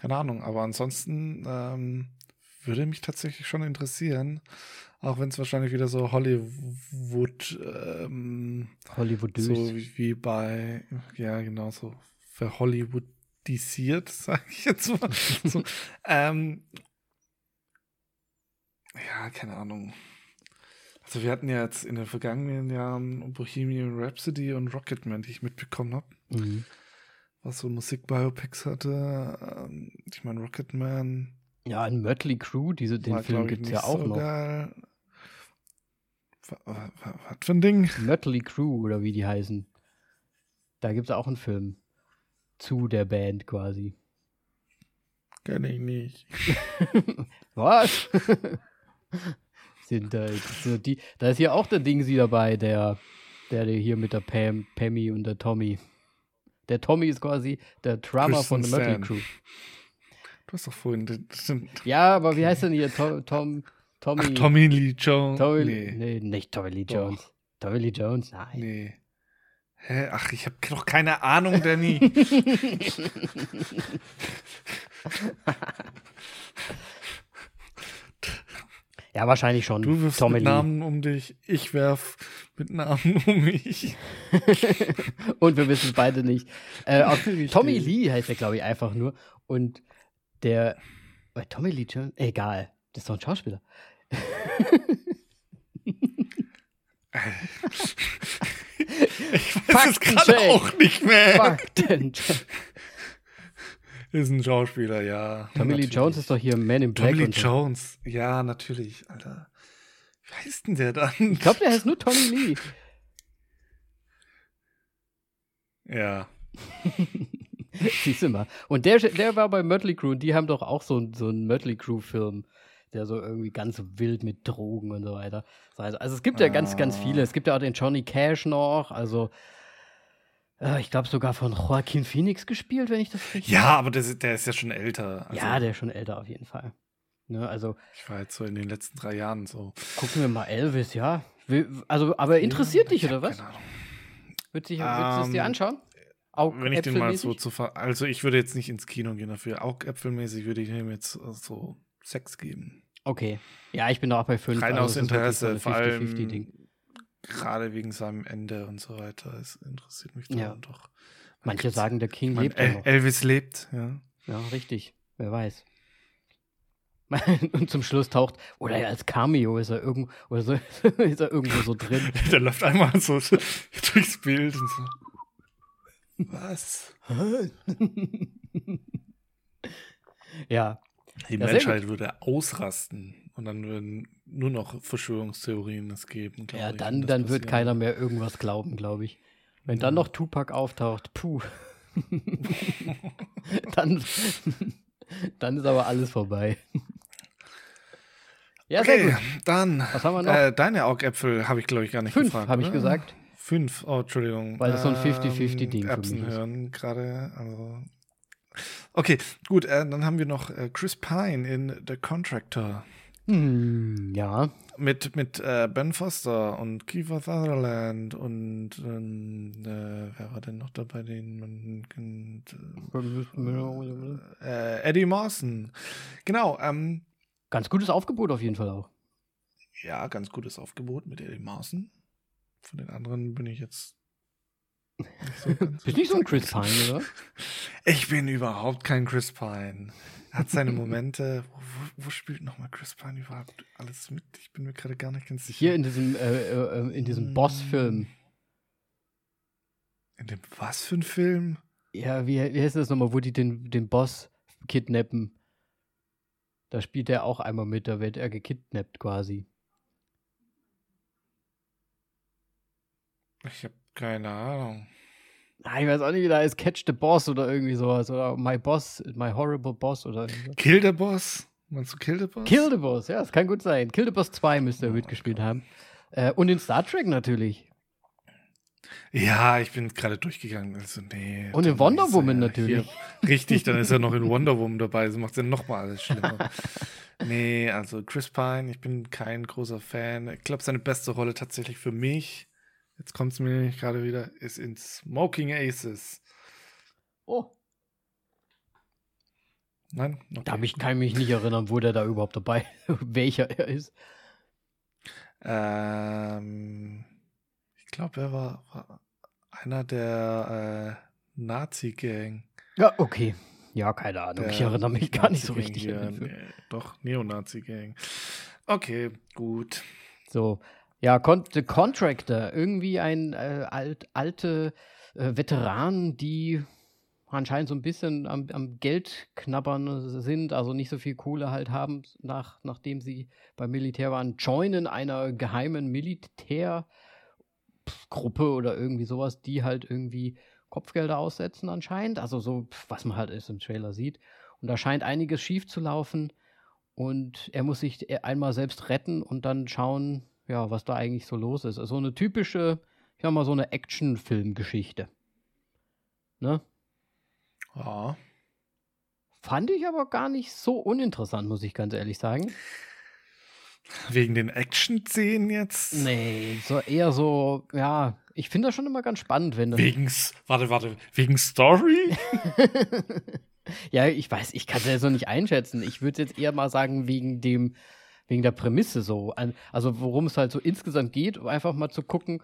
Keine Ahnung, aber ansonsten ähm, würde mich tatsächlich schon interessieren, auch wenn es wahrscheinlich wieder so Hollywood ähm,
Hollywood
so wie, wie bei ja genau so verhollywoodisiert, [laughs] sage ich jetzt mal. so, ähm, ja, keine Ahnung. Also wir hatten ja jetzt in den vergangenen Jahren Bohemian Rhapsody und Rocketman, die ich mitbekommen habe. Mhm. Was so Musikbiopics hatte. Ähm, ich meine, Rocketman.
Ja, in Mötley Crew, diese, den war, Film gibt es ja auch so noch. Geil.
Was für ein Ding?
Mötley Crew oder wie die heißen. Da gibt es auch einen Film zu der Band quasi.
Kenn ich nicht. [laughs]
Was? [laughs] sind halt so die. Da ist hier auch der Ding sie dabei, der, der hier mit der Pam, Pammy und der Tommy. Der Tommy ist quasi der Drummer von der Mötley Crew.
Du hast doch vorhin.
Ja, aber wie heißt denn hier? Tom, Tom Tommy. Ach,
Tommy Lee Jones.
Tommy, nee. nee, nicht Tommy Lee Jones. Doch. Tommy Lee Jones, nein.
Nee. Hä? Ach, ich habe doch keine Ahnung, Danny. [laughs] [laughs]
Ja, wahrscheinlich schon.
Du wirfst Tommy mit Lee. Namen um dich, ich werf mit Namen um mich. [laughs]
und wir wissen es beide nicht. Äh, [laughs] Tommy Lee heißt er, glaube ich, einfach nur. Und der. Bei Tommy Lee Jones? Egal. Das ist doch ein Schauspieler. [laughs]
ich weiß es gerade auch nicht mehr.
Faktencheck.
Ist ein Schauspieler, ja.
Tommy Lee Jones ist doch hier Man in Black.
Tommy Lee so. Jones, ja, natürlich, Alter. Wie heißt denn der dann?
Ich glaube, der heißt nur Tommy Lee. [laughs]
Ja. [laughs]
Siehst du mal. Und der, der war bei Mötley Crew und die haben doch auch so, so einen Mötley Crew-Film, der so irgendwie ganz wild mit Drogen und so weiter. Also, also es gibt ja ah. ganz, ganz viele. Es gibt ja auch den Johnny Cash noch, also ich glaube sogar von Joaquin Phoenix gespielt, wenn ich das richtig
Ja, aber der, der ist ja schon älter.
Also, ja, der ist schon älter auf jeden Fall. Ne, also,
ich war jetzt so in den letzten drei Jahren so.
Gucken wir mal Elvis, ja. Also, aber interessiert ja, dich, oder was? Keine Ahnung. Wird sich, um, es dir ähm, anschauen?
wenn ich den mal so zu ver Also ich würde jetzt nicht ins Kino gehen dafür. Augäpfelmäßig würde ich ihm jetzt so Sex geben.
Okay. Ja, ich bin auch bei fünf.
Rein also aus Interesse, so vor allem gerade wegen seinem Ende und so weiter. Es interessiert mich
ja.
doch.
Manche sagen, der King lebt
El noch. Elvis lebt, ja.
Ja, richtig. Wer weiß. [laughs] Und zum Schluss taucht, oder als Cameo ist er irgendwo, oder so, [laughs] ist er irgendwo so drin. [laughs]
Der läuft einmal so durchs Bild und so. Was?
ja.
Die Menschheit würde ausrasten und dann würden nur noch Verschwörungstheorien es geben.
Ja, dann, dann wird keiner mehr irgendwas glauben, glaube ich. Wenn ja. dann noch Tupac auftaucht, puh. [laughs] dann, dann ist aber alles vorbei.
Ja, okay, dann. Was haben wir noch? Äh, deine Augäpfel habe ich, glaube ich, gar nicht
Fünf,
gefragt.
habe ich gesagt.
Fünf, oh, Entschuldigung.
Weil das so ein 50-50-Ding ähm,
Erbsen hören gerade. Also. Okay, gut, äh, dann haben wir noch äh, Chris Pine in The Contractor.
Hm, ja.
Mit, mit äh, Ben Foster und Kiefer Sutherland und äh, wer war denn noch dabei? Den, äh, Eddie Mawson. Genau. Ähm,
ganz gutes Aufgebot auf jeden Fall auch.
Ja, ganz gutes Aufgebot mit Eddie Mawson. Von den anderen bin ich jetzt
nicht so [laughs] ganz Bist nicht so ein Chris Pine, oder?
Ich bin überhaupt kein Chris Pine. Hat seine Momente. Wo, wo, wo spielt nochmal Chris Pine überhaupt alles mit? Ich bin mir gerade gar nicht ganz sicher.
Hier in diesem, äh, äh, in diesem hm. Boss-Film.
In dem was für ein Film?
Ja, wie, wie heißt das nochmal, wo die den, den Boss kidnappen? Da spielt er auch einmal mit, da wird er gekidnappt quasi.
Ich habe keine Ahnung.
Ich weiß auch nicht, wie da ist Catch the Boss oder irgendwie sowas. Oder My Boss, My Horrible Boss oder
so. Kill the Boss? Meinst du Kill the Boss?
Kill the Boss, ja, das kann gut sein. Kill the Boss 2 müsste er oh, mitgespielt okay. haben. Äh, und in Star Trek natürlich.
Ja, ich bin gerade durchgegangen. Also, nee,
und in Wonder Woman natürlich.
Hier, richtig, dann ist er noch in Wonder Woman dabei. Das macht es ja nochmal alles schlimmer. [laughs] nee, also Chris Pine, ich bin kein großer Fan. Ich glaube, seine beste Rolle tatsächlich für mich jetzt kommt es mir gerade wieder, ist in Smoking Aces.
Oh.
Nein?
Okay. Da ich, kann ich mich nicht erinnern, wo der da überhaupt dabei, [laughs] welcher er ist.
Ähm, ich glaube, er war, war, einer der äh, Nazi-Gang.
Ja, okay. Ja, keine Ahnung. Der ich erinnere mich gar nicht so richtig.
Hier, nee, doch, Neonazi-Gang. Okay, gut.
So, ja, Con The Contractor, irgendwie ein äh, alt, alte äh, Veteran, die anscheinend so ein bisschen am, am Geld knabbern sind, also nicht so viel Kohle halt haben, nach, nachdem sie beim Militär waren, joinen einer geheimen Militärgruppe oder irgendwie sowas, die halt irgendwie Kopfgelder aussetzen anscheinend, also so, was man halt im Trailer sieht. Und da scheint einiges schief zu laufen und er muss sich e-, einmal selbst retten und dann schauen, ja, was da eigentlich so los ist. Also eine typische, ich sag mal, so eine Action-Film-Geschichte. Ne?
Ja.
Fand ich aber gar nicht so uninteressant, muss ich ganz ehrlich sagen.
Wegen den Action-Szenen jetzt?
Nee, so eher so, ja, ich finde das schon immer ganz spannend, wenn
Wegen, warte, warte, wegen Story? [laughs]
ja, ich weiß, ich kann es ja so nicht einschätzen. Ich würde jetzt eher mal sagen, wegen dem, wegen der Prämisse so. Also worum es halt so insgesamt geht, um einfach mal zu gucken,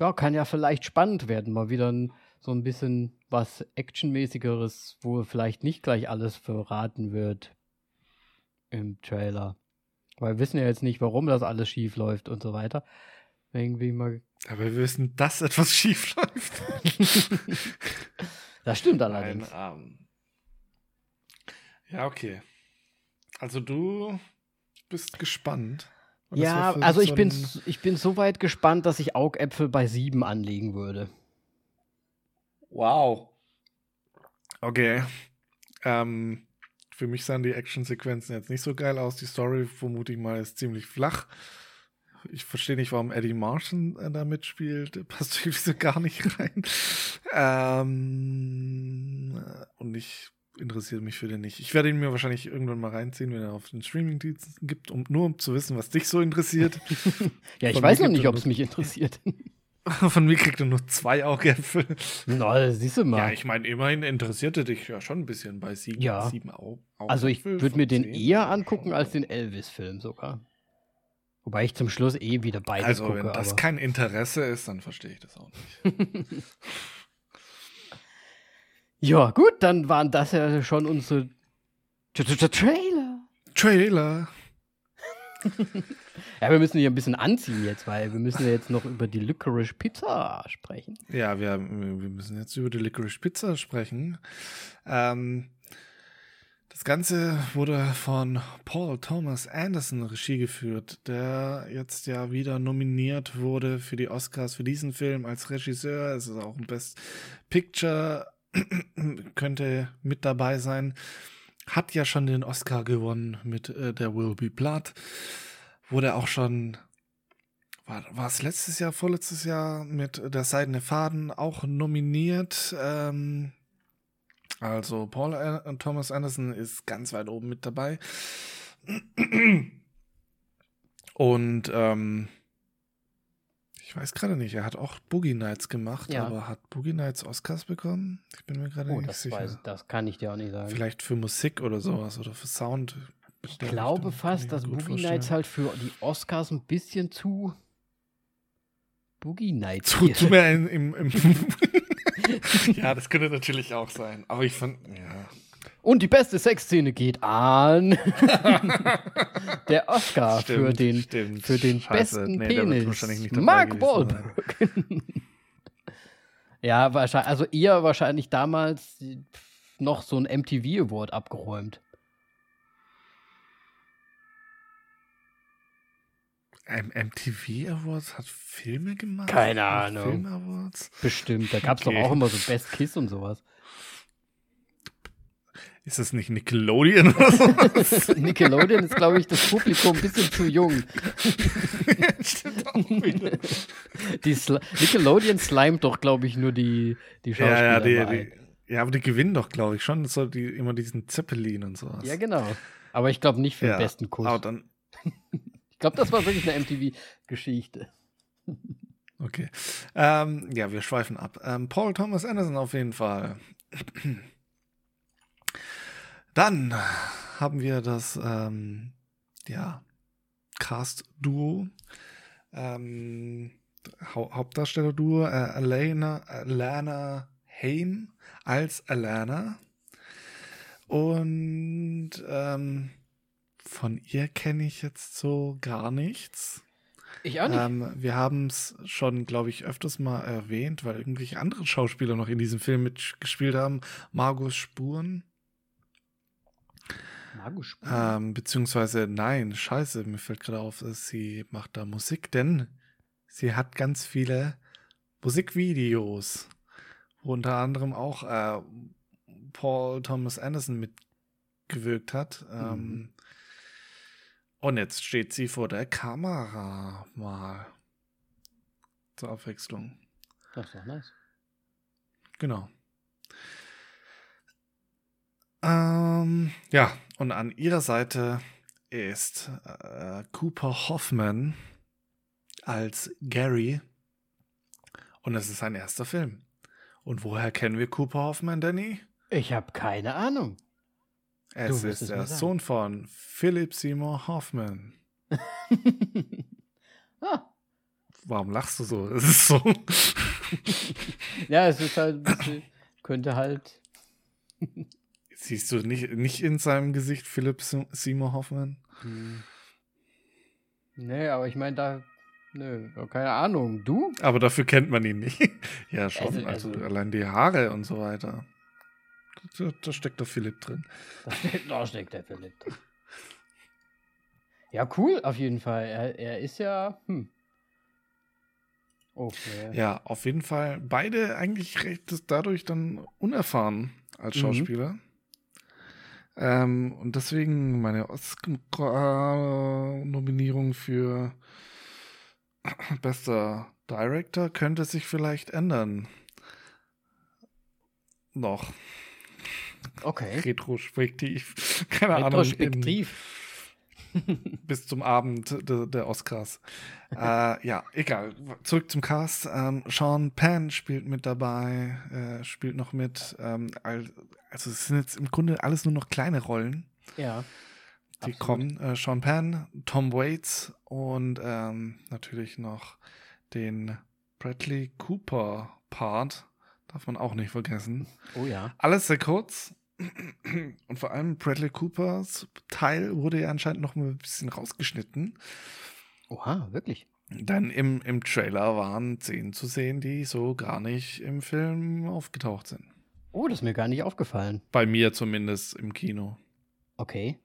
ja, kann ja vielleicht spannend werden, mal wieder ein, so ein bisschen was Actionmäßigeres, wo vielleicht nicht gleich alles verraten wird im Trailer. Weil wir wissen ja jetzt nicht, warum das alles schief läuft und so weiter. Irgendwie mal.
Aber wir wissen, dass etwas [laughs] schief läuft.
das stimmt allerdings.
Nein, um, ja, okay. Also du bist gespannt.
Ja, also ich, so bin, ich bin so weit gespannt, dass ich Augäpfel bei sieben anlegen würde.
Wow. Okay. Ähm, für mich sahen die Actionsequenzen jetzt nicht so geil aus. Die Story, vermute ich mal, ist ziemlich flach. Ich verstehe nicht, warum Eddie Martian äh, da mitspielt. Passt [laughs] irgendwie so gar nicht rein. ähm, und ich interessiere mich für den nicht. Ich werde ihn mir wahrscheinlich irgendwann mal reinziehen, wenn er auf den Streaming-Diensten gibt, um, nur um zu wissen, was dich so interessiert. [laughs]
ja, ich Von weiß noch nicht, ob es mich interessiert. [laughs]
Von mir kriegt er nur zwei Augäpfel.
Na, siehst du mal.
Ja, ich meine, immerhin interessierte dich ja schon ein bisschen bei sieben,
ja.
sieben Au Augäpfel.
Also ich würde mir den eher angucken als den Elvis-Film sogar. Wobei ich zum Schluss eh wieder beides
also,
gucke.
Also wenn das kein Interesse ist, dann verstehe ich das auch nicht. [laughs]
ja, gut, dann waren das ja schon unsere Trailer.
Trailer. [laughs]
ja, wir müssen hier ein bisschen anziehen jetzt, weil wir müssen ja jetzt noch über die Licorice Pizza sprechen.
Ja, wir, wir müssen jetzt über die Licorice Pizza sprechen. Ähm, das Ganze wurde von Paul Thomas Anderson Regie geführt, der jetzt ja wieder nominiert wurde für die Oscars für diesen Film als Regisseur. Es ist auch ein Best Picture, [clears throat] könnte mit dabei sein hat ja schon den Oscar gewonnen mit äh, der Will Be Blood. Wurde auch schon, war, es letztes Jahr, vorletztes Jahr mit der Seidene Faden auch nominiert. Ähm, also Paul äh, Thomas Anderson ist ganz weit oben mit dabei. [clears throat] Und ähm, ich weiß gerade nicht, er hat auch Boogie Nights gemacht, ja. aber hat Boogie Nights Oscars bekommen? Ich bin mir gerade oh, nicht
das
sicher. Weiß,
das kann ich dir auch nicht sagen.
Vielleicht für Musik oder sowas oder für Sound.
Ich glaube fast, dass Boogie vorstellen. Nights halt für die Oscars ein bisschen zu Boogie Nights
zu, zu mehr im, im [laughs] [laughs] Ja, das könnte natürlich auch sein. Aber ich fand, ja.
Und die beste Sexszene geht an [laughs] der Oscar stimmt, für den, stimmt. Für den besten nee, Penis. Mark Wahlberg. [laughs] ja, wahrscheinlich, also ihr wahrscheinlich damals noch so ein MTV Award abgeräumt.
MTV Awards hat Filme gemacht?
Keine Ahnung. Film Awards? Bestimmt, da gab es okay. doch auch immer so Best Kiss und sowas.
Ist das nicht Nickelodeon oder sowas? [laughs]
Nickelodeon ist, glaube ich, das Publikum ein bisschen zu jung. [laughs]
Stimmt auch wieder.
Die Sl Nickelodeon slimet doch, glaube ich, nur die, die Schauspieler.
Ja, ja, die, die, ja, aber die gewinnen doch, glaube ich, schon so die, immer diesen Zeppelin und sowas.
Ja, genau. Aber ich glaube nicht für ja, den besten Kuss. Aber dann [laughs] ich glaube, das war wirklich eine MTV-Geschichte.
Okay. Ähm, ja, wir schweifen ab. Ähm, Paul Thomas Anderson auf jeden Fall. Dann haben wir das ähm, ja, Cast-Duo. Ähm, ha Hauptdarsteller-Duo, äh, Alana, Alana Haim als Alana. Und ähm, von ihr kenne ich jetzt so gar nichts.
Ich auch nicht.
Ähm, wir haben es schon, glaube ich, öfters mal erwähnt, weil irgendwelche anderen Schauspieler noch in diesem Film mitgespielt haben. Margus Spuren. Ähm, beziehungsweise, nein, scheiße, mir fällt gerade auf, sie macht da Musik, denn sie hat ganz viele Musikvideos, wo unter anderem auch äh, Paul Thomas Anderson mitgewirkt hat. Mhm. Ähm, und jetzt steht sie vor der Kamera mal. Zur Abwechslung.
Das ist doch nice.
Genau. Ähm, ja, und an ihrer Seite ist äh, Cooper Hoffman als Gary. Und es ist sein erster Film. Und woher kennen wir Cooper Hoffman, Danny?
Ich habe keine Ahnung.
Es du ist der Sohn von Philip Seymour Hoffman. [laughs] ah. Warum lachst du so? [laughs] Es ist so.
ja, es ist halt, könnte halt. [laughs]
Siehst du nicht, nicht in seinem Gesicht Philip Seymour Hoffman? Hm.
Nee, aber ich meine, da. Nö, keine Ahnung. Du?
Aber dafür kennt man ihn nicht. [laughs] ja, schon. Also, also, also, allein die Haare und so weiter. Da, da steckt der Philipp drin.
Da steckt, da steckt der Philipp drin. Ja, cool, auf jeden Fall. Er, er ist ja. Hm.
Okay. Ja, auf jeden Fall. Beide eigentlich recht dadurch dann unerfahren als mhm. Schauspieler. Mhm. Ähm, und deswegen meine Oscar-Nominierung für [clears throat] bester Director könnte sich vielleicht ändern. Noch.
Okay.
Retrospektiv. [laughs] Keine
Retrospektiv.
Ahnung. [laughs] bis zum Abend de, der Oscars. äh, ja, egal. Zurück zum Cast. Ähm, Sean Penn spielt mit dabei, äh, spielt noch mit. Ähm, also es sind jetzt im Grunde alles nur noch kleine Rollen.
Ja.
Die absolut. kommen. Äh, Sean Penn, Tom Waits und ähm, natürlich noch den Bradley Cooper Part. Darf man auch nicht vergessen.
Oh ja.
Alles sehr kurz. Und vor allem Bradley Coopers Teil wurde ja anscheinend noch ein bisschen rausgeschnitten.
Oha, wirklich?
Denn im, im Trailer waren Szenen zu sehen, die so gar nicht im Film aufgetaucht sind.
Oh, das ist mir gar nicht aufgefallen.
Bei mir zumindest im Kino.
Okay.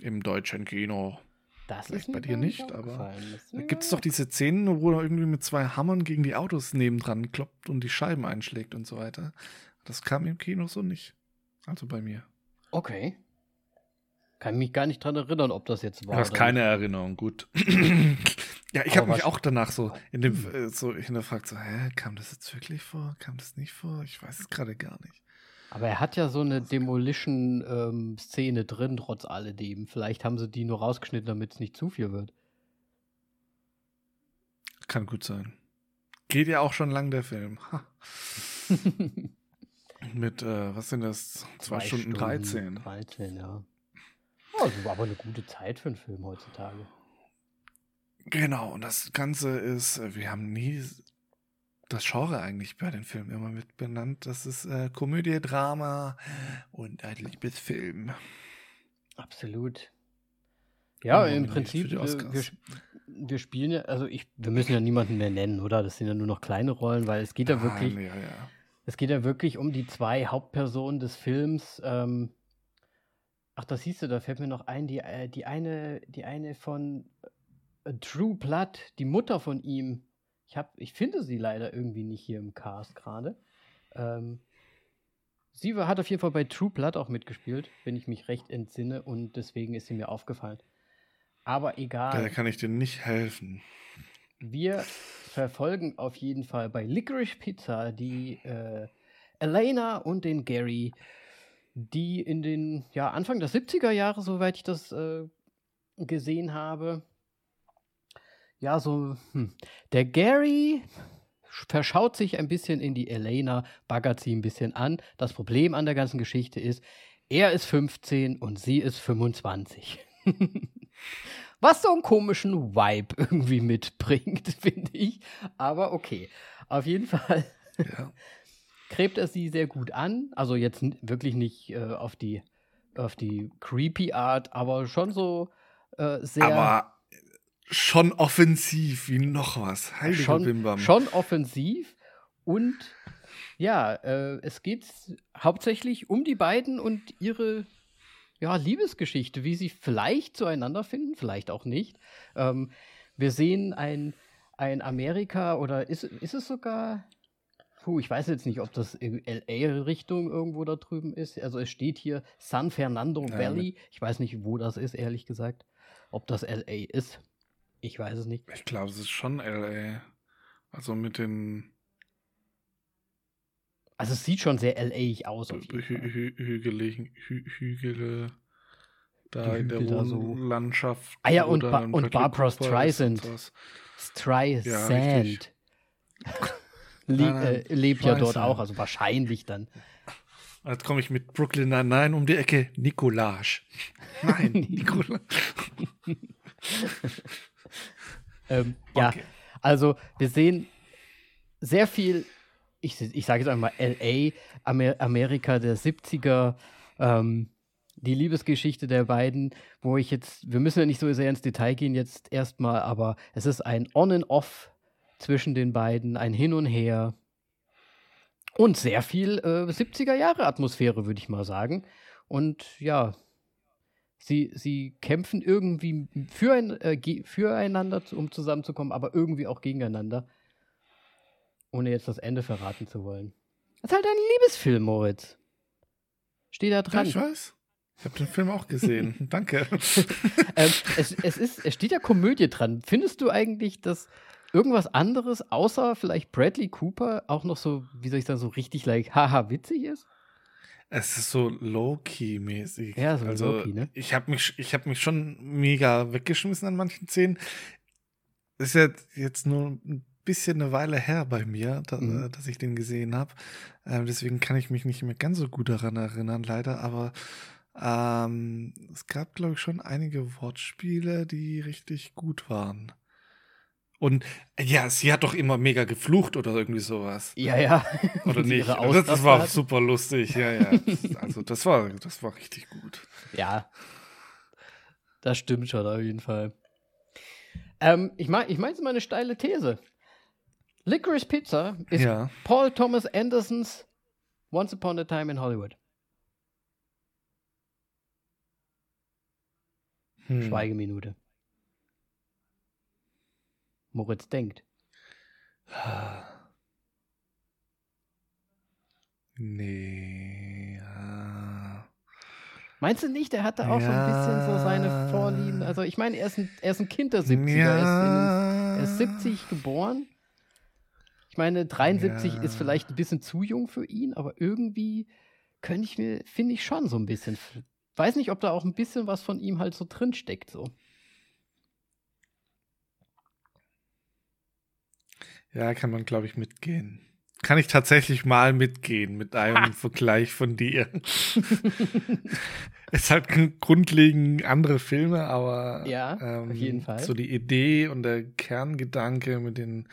Im deutschen Kino.
Das Vielleicht ist
bei dir nicht, aber da gibt es doch diese Szenen, wo er irgendwie mit zwei Hammern gegen die Autos nebendran kloppt und die Scheiben einschlägt und so weiter. Das kam im Kino so nicht. Also bei mir.
Okay. Kann mich gar nicht dran erinnern, ob das jetzt war.
Du hast keine Erinnerung, gut. [clears throat] ja, ich habe mich auch danach so in dem hm. äh, so hinterfragt, so, hä, kam das jetzt wirklich vor? Kam das nicht vor? Ich weiß es gerade gar nicht.
Aber er hat ja so eine Demolition-Szene ähm, drin, trotz alledem. Vielleicht haben sie die nur rausgeschnitten, damit es nicht zu viel wird.
Kann gut sein. Geht ja auch schon lang der Film. [laughs] Mit, äh, was sind das? Zwei, Zwei Stunden, Stunden 13.
13, ja. Also aber eine gute Zeit für einen Film heutzutage.
Genau, und das Ganze ist, äh, wir haben nie das Genre eigentlich bei den Filmen immer mit benannt. Das ist äh, Komödie, Drama und ein Liebesfilm.
Absolut. Ja, ja im Prinzip, wir, wir, wir, spielen ja, also ich, wir müssen ja niemanden mehr nennen, oder? Das sind ja nur noch kleine Rollen, weil es geht ja wirklich, ja, ja. Es geht ja wirklich um die zwei Hauptpersonen des Films. Ähm, ach, das siehst du, da fällt mir noch ein, die, äh, die eine, die eine von äh, True Blood, die Mutter von ihm, ich, hab, ich finde sie leider irgendwie nicht hier im Cast gerade. Ähm, sie hat auf jeden Fall bei True Blood auch mitgespielt, wenn ich mich recht entsinne, und deswegen ist sie mir aufgefallen. Aber egal.
Da kann ich dir nicht helfen.
Wir verfolgen auf jeden Fall bei Licorice Pizza die äh, Elena und den Gary, die in den ja, Anfang der 70er Jahre, soweit ich das äh, gesehen habe, ja, so, hm. der Gary verschaut sich ein bisschen in die Elena, baggert sie ein bisschen an. Das Problem an der ganzen Geschichte ist, er ist 15 und sie ist 25. [laughs] Was so einen komischen Vibe [laughs] irgendwie mitbringt, [laughs] finde ich. Aber okay. Auf jeden Fall ja. [laughs] er sie sehr gut an. Also jetzt wirklich nicht äh, auf, die, auf die creepy Art, aber schon so äh, sehr.
Aber schon offensiv wie noch was. Heilige
schon,
Bimbam.
Schon offensiv und ja, äh, es geht hauptsächlich um die beiden und ihre ja, Liebesgeschichte, wie sie vielleicht zueinander finden, vielleicht auch nicht. Ähm, wir sehen ein, ein Amerika oder ist, ist es sogar Puh, ich weiß jetzt nicht, ob das LA-Richtung irgendwo da drüben ist. Also es steht hier San Fernando Valley. Ich weiß nicht, wo das ist, ehrlich gesagt. Ob das LA ist. Ich weiß es nicht.
Ich glaube, es ist schon LA. Also mit den.
Also es sieht schon sehr LA aus. Auf
jeden Hü Hü Hügeligen, Hü Hügele da in der Wohnlandschaft.
Ah ja, und, ba und Barbara Streisand. Streisand. Ja, [laughs] Le nein, nein, äh, lebt ja dort auch, also wahrscheinlich dann.
Jetzt komme ich mit Brooklyn Nine-Nine um die Ecke. Nicolage. Nein, [laughs] Nicolage. [laughs]
ähm, okay. Ja, also wir sehen sehr viel, ich, ich sage jetzt einmal LA, Amer Amerika der 70er, ähm, die Liebesgeschichte der beiden, wo ich jetzt, wir müssen ja nicht so sehr ins Detail gehen jetzt erstmal, aber es ist ein On and Off zwischen den beiden, ein Hin und Her und sehr viel äh, 70er Jahre Atmosphäre, würde ich mal sagen. Und ja, Sie, sie kämpfen irgendwie für ein, äh, füreinander, um zusammenzukommen, aber irgendwie auch gegeneinander. Ohne jetzt das Ende verraten zu wollen. Das ist halt ein Liebesfilm, Moritz. Steht da dran.
Ja, ich weiß. Ich habe den Film auch gesehen. [laughs] Danke.
ähm, es, es, ist, es steht ja Komödie dran. Findest du eigentlich, dass irgendwas anderes, außer vielleicht Bradley Cooper, auch noch so, wie soll ich sagen, so richtig like, haha, witzig ist?
Es ist so low-key-mäßig.
Ja, so
also,
low-key, ne?
Ich habe mich, ich hab mich schon mega weggeschmissen an manchen Szenen. Ist ja jetzt nur ein bisschen eine Weile her bei mir, da,
Mhm.
dass ich den gesehen habe. Ähm, deswegen kann ich mich nicht mehr ganz so gut daran erinnern, leider. Aber ähm, es gab, glaube ich, schon einige Wortspiele, die richtig gut waren. Und ja, sie hat doch immer mega geflucht oder irgendwie sowas.
Ja, ja. [laughs]
Oder nicht? Das, das
Ausraster
war
hat.
super lustig, ja, ja. Das- Also das war, das war richtig gut.
Ja. Das stimmt schon auf jeden Fall. Ähm, ich meine ich mein jetzt mal eine steile These. Licorice Pizza ist
ja.
Paul Thomas Andersons Once Upon a Time in Hollywood.
Hm.
Schweigeminute. Moritz denkt.
Nee. ja.
Meinst du nicht, er hatte auch so ein bisschen so seine
Ja.
Vorlieben? Also ich meine, er ist ein, er ist ein Kind der 70er. Er, ist in
Ja.
er ist 70 geboren. Ich meine, 73
Ja.
ist vielleicht ein bisschen zu jung für ihn, aber irgendwie könnte ich mir, finde ich schon so ein bisschen. Weiß nicht, ob da auch ein bisschen was von ihm halt so drin steckt. So.
Ja, kann man, glaube ich, mitgehen. Kann ich tatsächlich mal mitgehen mit einem Vergleich von dir. [laughs] [laughs] es halt gr- grundlegend andere Filme, aber
Ja, auf jeden Fall.
so die Idee und der Kerngedanke mit den,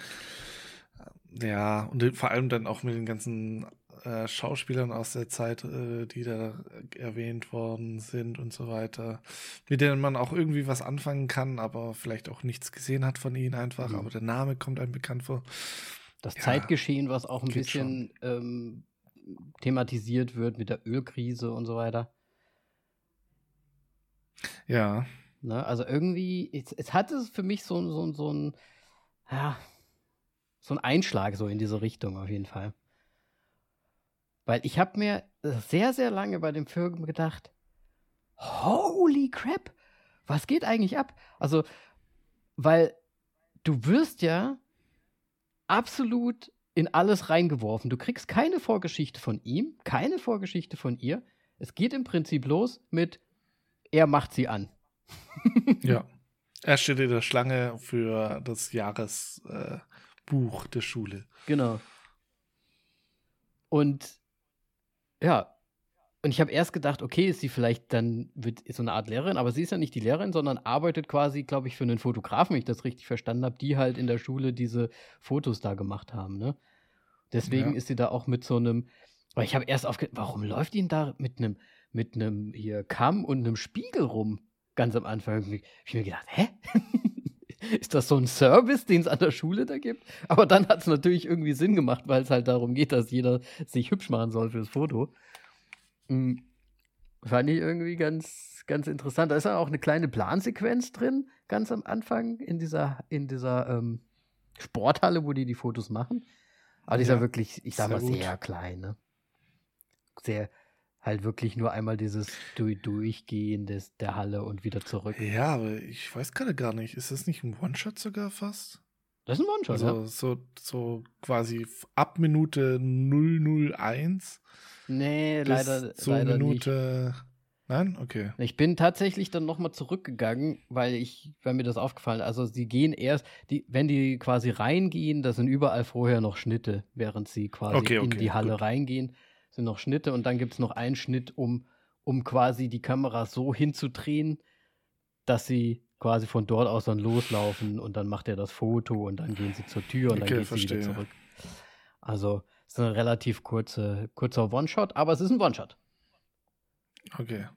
ja, und vor allem dann auch mit den ganzen äh, Schauspielern aus der Zeit, äh, die da erwähnt worden sind und so weiter, mit denen man auch irgendwie was anfangen kann, aber vielleicht auch nichts gesehen hat von ihnen einfach,
Mhm.
aber der Name kommt einem bekannt vor.
Das
Ja,
Zeitgeschehen, was auch ein bisschen ähm, thematisiert wird mit der Ölkrise und so weiter.
Ja,
Ne? Also irgendwie, es, es hatte für mich so, so, so ein, ja, so ein Einschlag so in diese Richtung auf jeden Fall. Weil ich habe mir sehr, sehr lange bei dem Film gedacht, holy crap, was geht eigentlich ab? Also, weil du wirst ja absolut in alles reingeworfen. Du kriegst keine Vorgeschichte von ihm, keine Vorgeschichte von ihr. Es geht im Prinzip los mit, er macht sie an.
ja. Er steht in der Schlange für das Jahresbuch äh, Buch der Schule.
Genau. Und ja, und ich habe erst gedacht, okay, ist sie vielleicht dann wird so eine Art Lehrerin, aber sie ist ja nicht die Lehrerin, sondern arbeitet quasi, glaube ich, für einen Fotografen, wenn ich das richtig verstanden habe, die halt in der Schule diese Fotos da gemacht haben, ne? Deswegen
Ja.
ist sie da auch mit so einem, weil ich habe erst aufge, warum läuft ihn da mit einem mit einem hier Kamm und einem Spiegel rum? Ganz am Anfang ich mir gedacht, hä? [laughs] [laughs] ist das so ein Service, den es an der Schule da gibt? Aber dann hat es natürlich irgendwie Sinn gemacht, weil es halt darum geht, dass jeder sich hübsch machen soll fürs Foto. Mhm. Fand ich irgendwie ganz, ganz interessant. Da ist ja auch eine kleine Plansequenz drin, ganz am Anfang in dieser, in dieser ähm, Sporthalle, wo die die Fotos machen. Aber die ist ja
Ja,
wirklich, ich sag mal,
gut.
sehr klein, ne? Sehr, halt wirklich nur einmal dieses durch, Durchgehen des, der Halle und wieder zurück.
Ja, aber ich weiß gerade gar nicht. Ist das nicht ein One-Shot sogar fast?
Das ist ein One-Shot,
Also
ja?
so, so quasi ab Minute 001
Nee, leider,
zur
leider nicht.
Minute. Nein? Okay.
Ich bin tatsächlich dann nochmal zurückgegangen, weil ich, weil mir das aufgefallen ist. Also sie gehen erst, die, wenn die quasi reingehen, da sind überall vorher noch Schnitte, während sie quasi
Okay,
in
okay,
die Halle
gut.
reingehen, sind noch Schnitte und dann gibt es noch einen Schnitt, um, um quasi die Kamera so hinzudrehen, dass sie quasi von dort aus dann loslaufen und dann macht er das Foto und dann gehen sie zur Tür und dann
Okay,
geht sie wieder
verstehe.
zurück. Also es ist ein relativ kurze, kurzer One-Shot, aber es ist ein One-Shot.
Okay.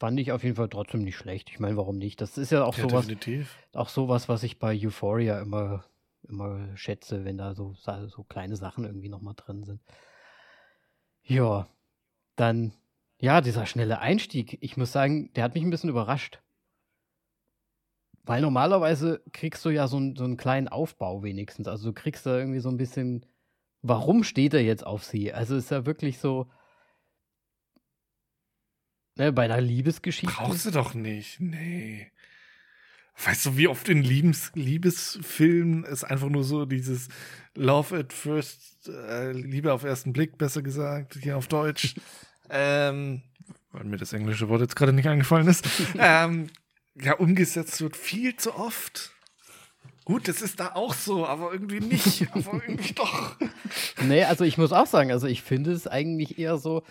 Fand ich auf jeden Fall trotzdem nicht schlecht. Ich meine, warum nicht? Das ist ja auch
Ja,
sowas,
definitiv.
auch sowas, was ich bei Euphoria immer, immer schätze, wenn da so, so kleine Sachen irgendwie nochmal drin sind. Ja, dann, ja, dieser schnelle Einstieg. Ich muss sagen, der hat mich ein bisschen überrascht. Weil normalerweise kriegst du ja so, einen- so einen kleinen Aufbau wenigstens. Also du kriegst da irgendwie so ein bisschen, warum steht er jetzt auf sie? Also ist ja wirklich so, ne, bei einer Liebesgeschichte.
Brauchst du doch nicht. Nee. Weißt du, wie oft in Liebes Liebesfilmen es einfach nur so dieses Love at First, äh, Liebe auf ersten Blick, besser gesagt, hier auf Deutsch. [laughs] ähm, weil mir das englische Wort jetzt gerade nicht eingefallen ist. [laughs] ähm, ja, umgesetzt wird viel zu oft. Gut, das ist da auch so, aber irgendwie nicht. [laughs] aber irgendwie doch.
Nee, also ich muss auch sagen, also ich finde es eigentlich eher so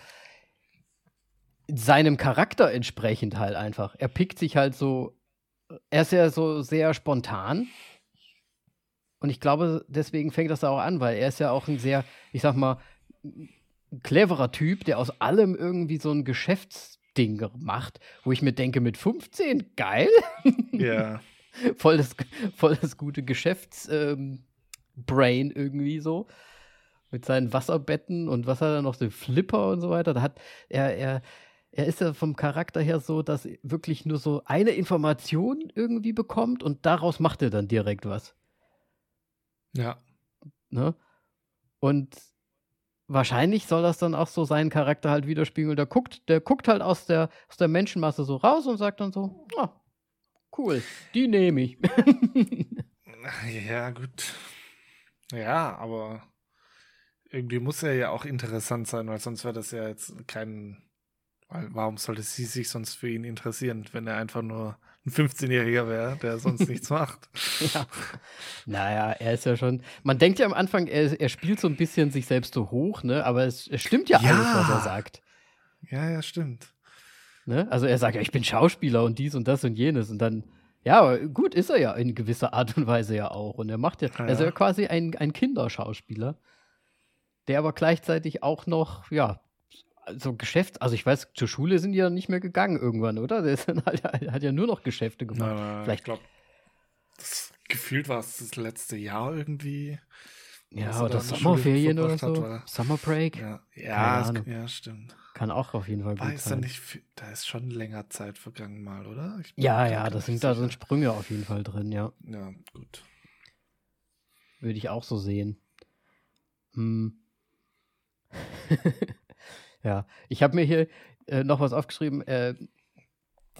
seinem Charakter entsprechend halt einfach. Er pickt sich halt so, er ist ja so sehr spontan. Und ich glaube, deswegen fängt das da auch an, weil er ist ja auch ein sehr, ich sag mal, cleverer Typ, der aus allem irgendwie so ein Geschäftsding macht, wo ich mir denke, mit 15, geil.
Ja. [laughs]
voll, das, voll das gute Geschäftsbrain ähm, irgendwie so. Mit seinen Wasserbetten und was hat er noch, so Flipper und so weiter. Da hat er, er, er ist ja vom Charakter her so, dass wirklich nur so eine Information irgendwie bekommt und daraus macht er dann direkt was.
Ja.
Ne? Und wahrscheinlich soll das dann auch so seinen Charakter halt widerspiegeln. Der guckt, der guckt halt aus der, aus der Menschenmasse so raus und sagt dann so, oh, cool, die nehme ich. [laughs]
ja, gut. Ja, aber irgendwie muss er ja auch interessant sein, weil sonst wäre das ja jetzt kein. Weil warum sollte sie sich sonst für ihn interessieren, wenn er einfach nur ein 15-Jähriger wäre, der sonst nichts [laughs] macht?
Ja. Naja, er ist ja schon. Man denkt ja am Anfang, er, er spielt so ein bisschen sich selbst so hoch, ne? Aber es, es stimmt ja, ja, alles, was er sagt.
Ja, ja, stimmt.
Ne? Also er sagt ja, ich bin Schauspieler und dies und das und jenes und dann. Ja, gut ist er ja in gewisser Art und Weise ja auch. Und er macht ja, ja. er ist ja quasi ein, ein Kinderschauspieler, der aber gleichzeitig auch noch, ja, so Geschäfts-, also ich weiß, zur Schule sind die ja nicht mehr gegangen irgendwann, oder? Der ist dann halt, hat ja nur noch Geschäfte gemacht. Nein,
Vielleicht. Ich glaube, gefühlt war es das letzte Jahr irgendwie.
Ja, oder Sommerferien oder so. Hat, Summer Break.
Ja, ja, es, ja, stimmt.
Kann auch auf jeden Fall
gut Weiß sein. Nicht, da ist schon länger Zeit vergangen mal, oder?
ja, ja, das sind, da sind Sprünge auf jeden Fall drin, ja.
Ja, gut.
Würde ich auch so sehen. Hm. [laughs] Ja, ich habe mir hier äh, noch was aufgeschrieben. Äh,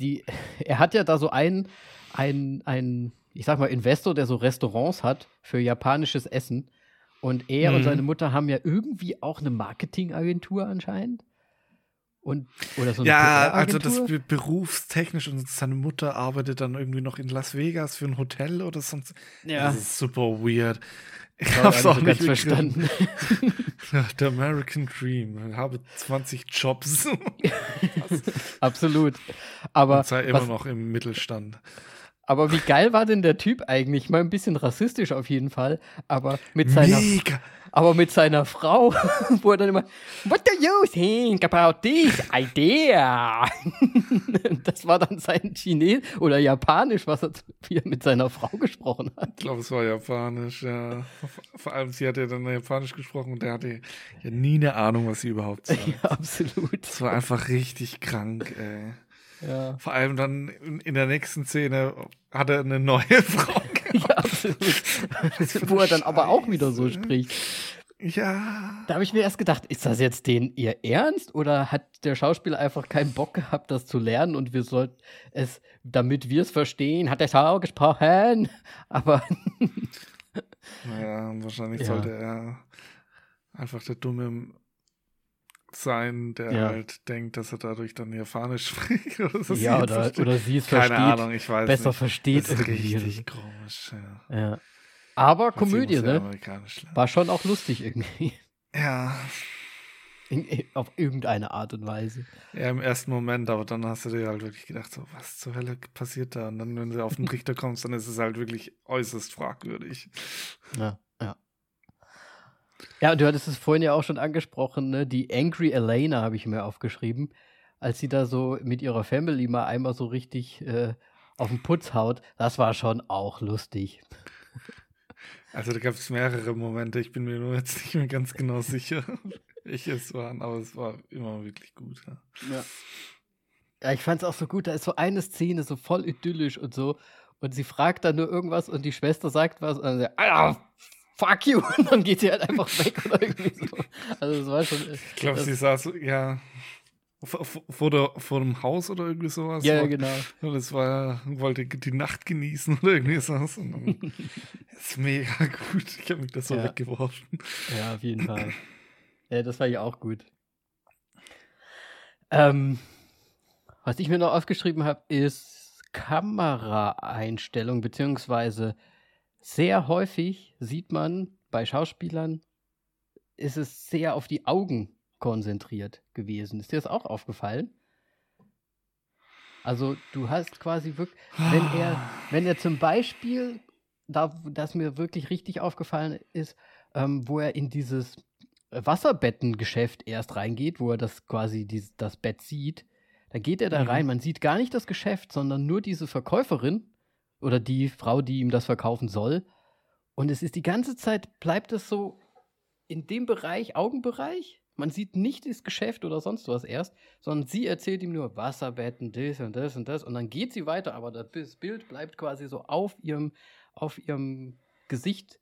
die, [laughs] er hat ja da so einen, einen, einen, ich sag mal, Investor, der so Restaurants hat für japanisches Essen. Und er mhm. und seine Mutter haben ja irgendwie auch eine Marketingagentur anscheinend. Und, oder so eine
ja, also das berufstechnisch und seine Mutter arbeitet dann irgendwie noch in Las Vegas für ein Hotel oder sonst. Ja. Das ist super weird.
Ich hab's auch nicht verstanden. [laughs]
Der American Dream. Ich habe 20 Jobs. [laughs]
Absolut. Aber.
Und sei immer was, noch im Mittelstand.
Aber wie geil war denn der Typ eigentlich? Mal ein bisschen rassistisch auf jeden Fall, aber mit seiner, Mega. aber mit seiner Frau, [laughs] wo er dann immer, What do you think about this idea? [laughs] das war dann sein Chines oder Japanisch, was er mit seiner Frau gesprochen hat.
Ich glaube, es war Japanisch, ja. Vor allem, sie hat ja dann Japanisch gesprochen und der hatte ja nie eine Ahnung, was sie überhaupt sagt. [laughs] Ja,
absolut.
Das war einfach richtig krank, ey.
Ja.
Vor allem dann in, der nächsten Szene hat er eine neue [laughs] Frau. [laughs]
ja, absolut. [laughs] Wo er dann aber auch wieder so spricht.
Ja.
Da habe ich mir erst gedacht, ist das jetzt den ihr Ernst oder hat der Schauspieler einfach keinen Bock gehabt, das zu lernen und wir sollten es, damit wir es verstehen, hat er Schau gesprochen, aber.
naja, wahrscheinlich ja. sollte er einfach der dumme sein, der ja. halt denkt, dass er dadurch dann Japanisch [laughs] spricht.
Oder ja, oder, oder sie es
Keine
versteht,
Ahnung, ich weiß
besser
nicht.
versteht.
Das ist richtig komisch, ja.
ja. Aber Und Komödie, ne? War schon auch lustig irgendwie.
Ja.
In, auf irgendeine Art und Weise.
Ja, im ersten Moment, aber dann hast du dir halt wirklich gedacht, so, was zur Hölle passiert da? Und dann, wenn du auf den Trichter kommst, dann ist es halt wirklich äußerst fragwürdig.
Ja. Ja, du hattest es vorhin ja auch schon angesprochen, ne? Die Angry Elena habe ich mir aufgeschrieben, als sie da so mit ihrer Family mal einmal so richtig äh, auf den Putz haut. Das war schon auch lustig. [laughs]
Also da gab es mehrere Momente, ich bin mir nur jetzt nicht mehr ganz genau sicher, [laughs] welche es waren, aber es war immer wirklich gut. Ja,
ja. ja ich fand es auch so gut, da ist so eine Szene so voll idyllisch und so und sie fragt dann nur irgendwas und die Schwester sagt was und dann sagt, Alter, fuck you, [laughs] und dann geht sie halt einfach weg oder irgendwie so. Also es war schon.
Ich glaube, sie saß, ja. vor, der, vor dem Haus oder irgendwie sowas.
Ja, genau.
Das war, wollte die Nacht genießen oder irgendwie sowas. das [laughs] ist mega gut. Ich habe mich das so ja. weggeworfen.
Ja, auf jeden Fall. Ja, das war ja auch gut. Ähm, was ich mir noch aufgeschrieben habe, ist Kameraeinstellung, beziehungsweise sehr häufig sieht man bei Schauspielern, ist es sehr auf die Augen konzentriert gewesen. Ist dir das auch aufgefallen? Also du hast quasi wirklich, wenn er, wenn er zum Beispiel, da, das mir wirklich richtig aufgefallen ist, ähm, wo er in dieses Wasserbettengeschäft erst reingeht, wo er das quasi dieses, das Bett sieht, da geht er da mhm. rein. Man sieht gar nicht das Geschäft, sondern nur diese Verkäuferin oder die Frau, die ihm das verkaufen soll. Und es ist die ganze Zeit, bleibt es so in dem Bereich, Augenbereich. Man sieht nicht das Geschäft oder sonst was erst, sondern sie erzählt ihm nur Wasserbetten, das und das und das. Und dann geht sie weiter, aber das Bild bleibt quasi so auf ihrem, auf ihrem Gesicht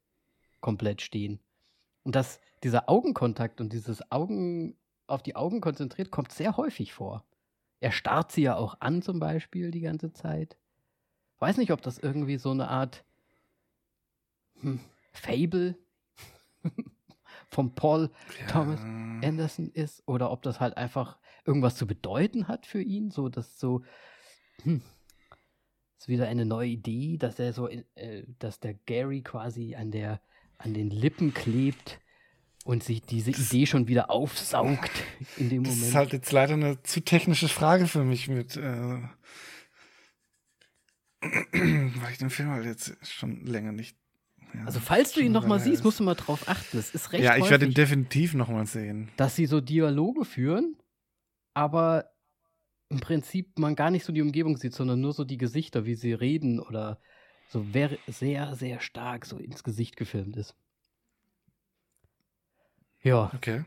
komplett stehen. Und das, dieser Augenkontakt und dieses Augen auf die Augen konzentriert, kommt sehr häufig vor. Er starrt sie ja auch an, zum Beispiel, die ganze Zeit. Weiß nicht, ob das irgendwie so eine Art hm, Fable [laughs] vom Paul ja. Thomas Anderson ist oder ob das halt einfach irgendwas zu bedeuten hat für ihn, so dass so hm, ist wieder eine neue Idee, dass er so, äh, dass der Gary quasi an der an den Lippen klebt und sich diese das, Idee schon wieder aufsaugt in dem Moment.
Das ist halt jetzt leider eine zu technische Frage für mich mit, äh, [clears throat] weil ich den Film halt jetzt schon länger nicht.
Ja, also falls du ihn noch mal siehst, musst du mal drauf achten. Es ist recht
Ja, ich werde ihn definitiv noch mal sehen.
Dass sie so Dialoge führen, aber im Prinzip man gar nicht so die Umgebung sieht, sondern nur so die Gesichter, wie sie reden oder so sehr, sehr stark so ins Gesicht gefilmt ist. Ja.
Okay.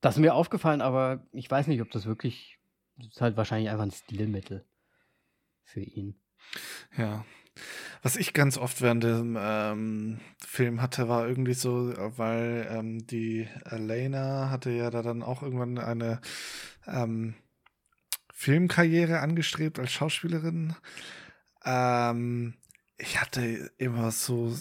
Das ist mir aufgefallen, aber ich weiß nicht, ob das wirklich. Das ist halt wahrscheinlich einfach ein Stilmittel für ihn.
Ja. Was ich ganz oft während dem ähm, Film hatte, war irgendwie so, weil ähm, die Elena hatte ja da dann auch irgendwann eine ähm, Filmkarriere angestrebt als Schauspielerin. Ähm, ich hatte immer so,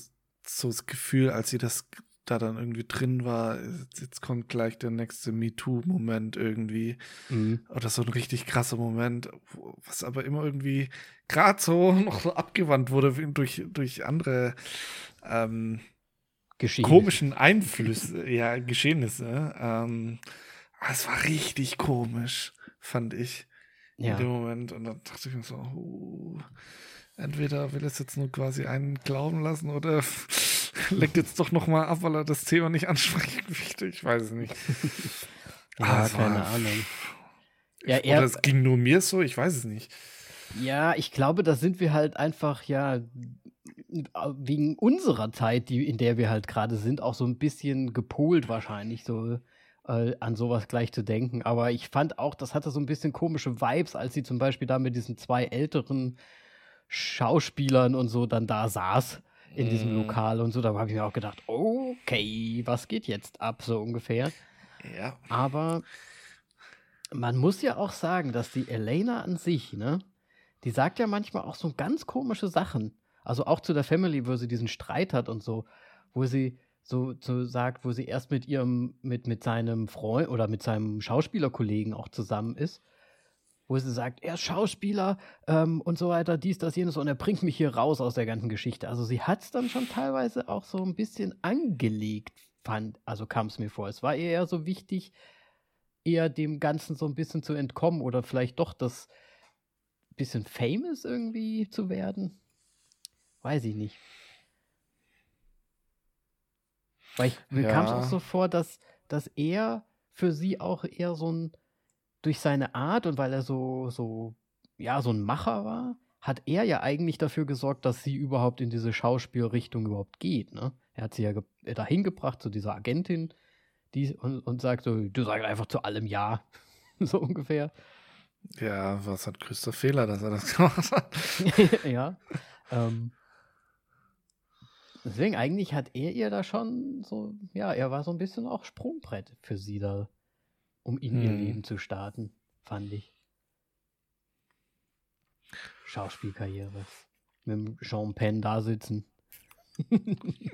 so das Gefühl, als sie das da dann irgendwie drin war, jetzt kommt gleich der nächste MeToo-Moment irgendwie. Mhm. Oder so ein richtig krasser Moment, was aber immer irgendwie gerade so [laughs] noch so abgewandt wurde durch, durch andere ähm, komischen Einflüsse, [laughs] ja, Geschehnisse. Ähm, es war richtig komisch, fand ich. Ja. In dem Moment. Und dann dachte ich mir so, uh, entweder will es jetzt nur quasi einen glauben lassen oder [laughs] leckt jetzt doch noch mal ab, weil er das Thema nicht ansprechen möchte. Ich weiß es nicht. [laughs]
ja, ah, keine war, Ahnung.
Ja, er, oder es ging nur mir so, ich weiß es nicht.
Ja, ich glaube, da sind wir halt einfach, ja, wegen unserer Zeit, die, in der wir halt gerade sind, auch so ein bisschen gepolt wahrscheinlich, so äh, an sowas gleich zu denken. Aber ich fand auch, das hatte so ein bisschen komische Vibes, als sie zum Beispiel da mit diesen zwei älteren Schauspielern und so dann da saß in diesem mm. Lokal und so. Da habe ich mir auch gedacht, okay, was geht jetzt ab, so ungefähr.
Ja.
Aber man muss ja auch sagen, dass die Elena an sich, ne, die sagt ja manchmal auch so ganz komische Sachen. Also auch zu der Family, wo sie diesen Streit hat und so, wo sie so, so sagt, wo sie erst mit ihrem, mit, mit seinem Freund oder mit seinem Schauspielerkollegen auch zusammen ist wo sie sagt, er ist Schauspieler ähm, und so weiter, dies, das, jenes, und er bringt mich hier raus aus der ganzen Geschichte. Also sie hat es dann schon teilweise auch so ein bisschen angelegt, fand, also kam es mir vor. Es war eher so wichtig, eher dem Ganzen so ein bisschen zu entkommen oder vielleicht doch das bisschen famous irgendwie zu werden. Weiß ich nicht. Weil ich, mir ja. kam es auch so vor, dass, dass er für sie auch eher so ein durch seine Art und weil er so, so, ja, so ein Macher war, hat er ja eigentlich dafür gesorgt, dass sie überhaupt in diese Schauspielrichtung überhaupt geht. Ne? Er hat sie ja äh, dahin gebracht zu dieser Agentin die, und, und sagt so, du sagst einfach zu allem Ja. [laughs] so ungefähr.
Ja, was hat größter Fehler, dass er das [laughs] gemacht hat? [laughs]
ja. Ähm, deswegen, eigentlich hat er ihr da schon so, ja, er war so ein bisschen auch Sprungbrett für sie da um in ihr Leben zu starten, fand ich. Schauspielkarriere. Mit dem Sean Penn da sitzen. [laughs]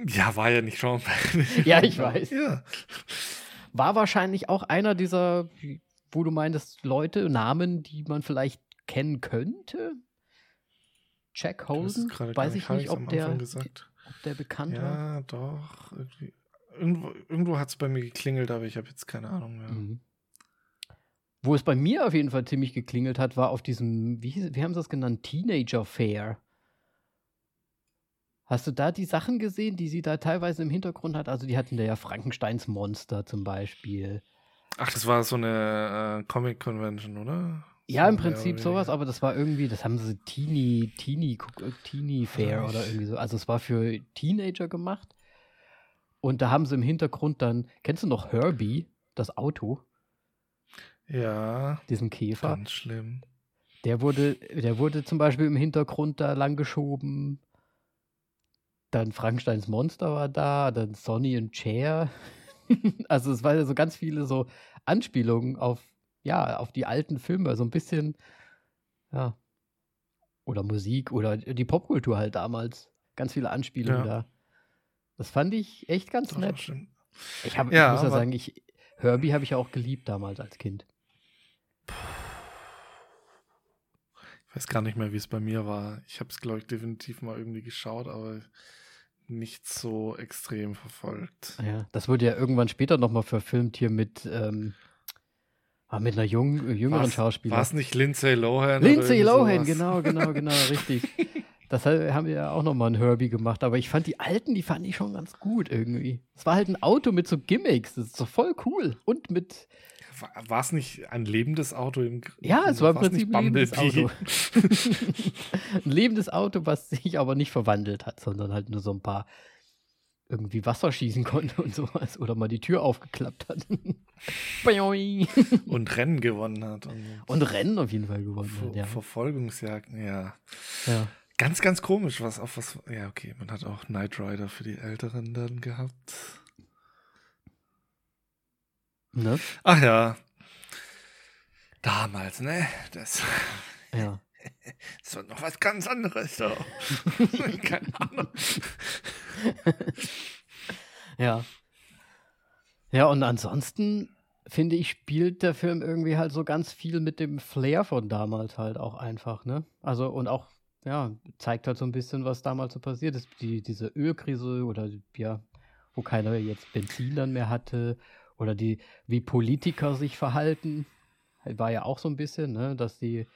ja, war ja nicht Sean Penn. [laughs]
ja, ich weiß.
Ja.
War wahrscheinlich auch einer dieser, wo du meintest, Leute, Namen, die man vielleicht kennen könnte. Jack Holden, weiß ich nicht, ob der, ob der bekannt
ja,
war.
Ja, doch. Irgendwie. Irgendwo, irgendwo hat es bei mir geklingelt, aber ich habe jetzt keine Ahnung mehr. Mhm.
Wo es bei mir auf jeden Fall ziemlich geklingelt hat, war auf diesem, wie, wie haben sie das genannt? Teenager Fair. Hast du da die Sachen gesehen, die sie da teilweise im Hintergrund hat? Also die hatten da ja Frankensteins Monster zum Beispiel.
Ach, das war so eine äh, Comic Convention, oder?
Ja, im Prinzip sowas, aber das war irgendwie, das haben sie Teenie, Teenie, Teenie Fair oder irgendwie so. Also es war für Teenager gemacht. Und da haben sie im Hintergrund dann, kennst du noch Herbie, das Auto?
Ja.
Diesen Käfer.
Ganz schlimm.
Der wurde, der wurde zum Beispiel im Hintergrund da lang geschoben. Dann Frankensteins Monster war da, dann Sonny und Cher. [laughs] also es waren so ganz viele so Anspielungen auf, ja, auf die alten Filme, so ein bisschen, ja. Oder Musik oder die Popkultur halt damals. Ganz viele Anspielungen ja. da. Das fand ich echt ganz nett. Ich, hab, ja, ich muss ja sagen, ich, Herbie habe ich auch geliebt damals als Kind.
Ich weiß gar nicht mehr, wie es bei mir war. Ich habe es, glaube ich, definitiv mal irgendwie geschaut, aber nicht so extrem verfolgt.
Ja, das wurde ja irgendwann später nochmal verfilmt hier mit, ähm, ah, mit einer jung, jüngeren war's, Schauspielerin.
War es nicht Lindsay Lohan?
Lindsay Lohan, sowas? genau, genau, genau, [laughs] richtig. Das haben wir ja auch nochmal ein Herbie gemacht, aber ich fand die alten, die fand ich schon ganz gut irgendwie. Es war halt ein Auto mit so Gimmicks, das ist doch voll cool. Und mit.
War es nicht ein lebendes Auto im
Ja, es war im Prinzip ein lebendes Auto. [laughs] ein lebendes Auto, was sich aber nicht verwandelt hat, sondern halt nur so ein paar irgendwie Wasser schießen konnte und sowas. Oder mal die Tür aufgeklappt hat. [laughs]
und Rennen gewonnen hat.
Und, und Rennen auf jeden Fall gewonnen
Ver
hat, ja.
Verfolgungsjagden, ja.
Ja.
Ganz, ganz komisch, was auf was. Ja, okay, man hat auch Knight Rider für die Älteren dann gehabt.
Ne?
Ach ja. Damals, ne? Das.
Ja. [laughs]
Das war noch was ganz anderes, doch. [laughs] Keine Ahnung. [laughs]
ja. Ja, und ansonsten finde ich, spielt der Film irgendwie halt so ganz viel mit dem Flair von damals halt auch einfach, ne? Also, und auch ja, zeigt halt so ein bisschen, was damals so passiert ist. Die, diese Ölkrise oder ja, wo keiner jetzt Benzin dann mehr hatte oder die, wie Politiker sich verhalten, war ja auch so ein bisschen, ne, dass die,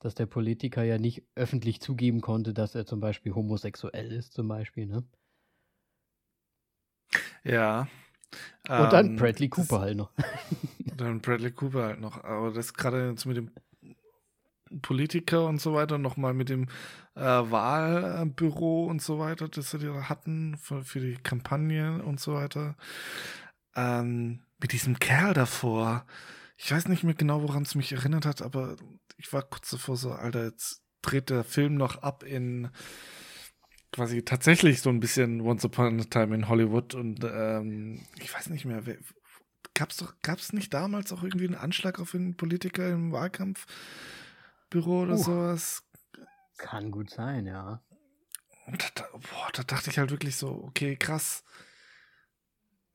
dass der Politiker ja nicht öffentlich zugeben konnte, dass er zum Beispiel homosexuell ist, zum Beispiel, ne?
Ja.
Und dann ähm, Bradley Cooper halt noch. [laughs]
Dann Bradley Cooper halt noch. Aber das gerade jetzt mit dem Politiker und so weiter, nochmal mit dem äh, Wahlbüro und so weiter, das sie da hatten für, für die Kampagne und so weiter. Ähm, mit diesem Kerl davor. Ich weiß nicht mehr genau, woran es mich erinnert hat, aber ich war kurz davor so, Alter, jetzt dreht der Film noch ab in quasi tatsächlich so ein bisschen Once Upon a Time in Hollywood und ähm, ich weiß nicht mehr, wer, gab's doch, gab's nicht damals auch irgendwie einen Anschlag auf einen Politiker im Wahlkampf? Büro oder uh, sowas.
Kann gut sein, ja.
Und da, boah, da dachte ich halt wirklich so, okay, krass.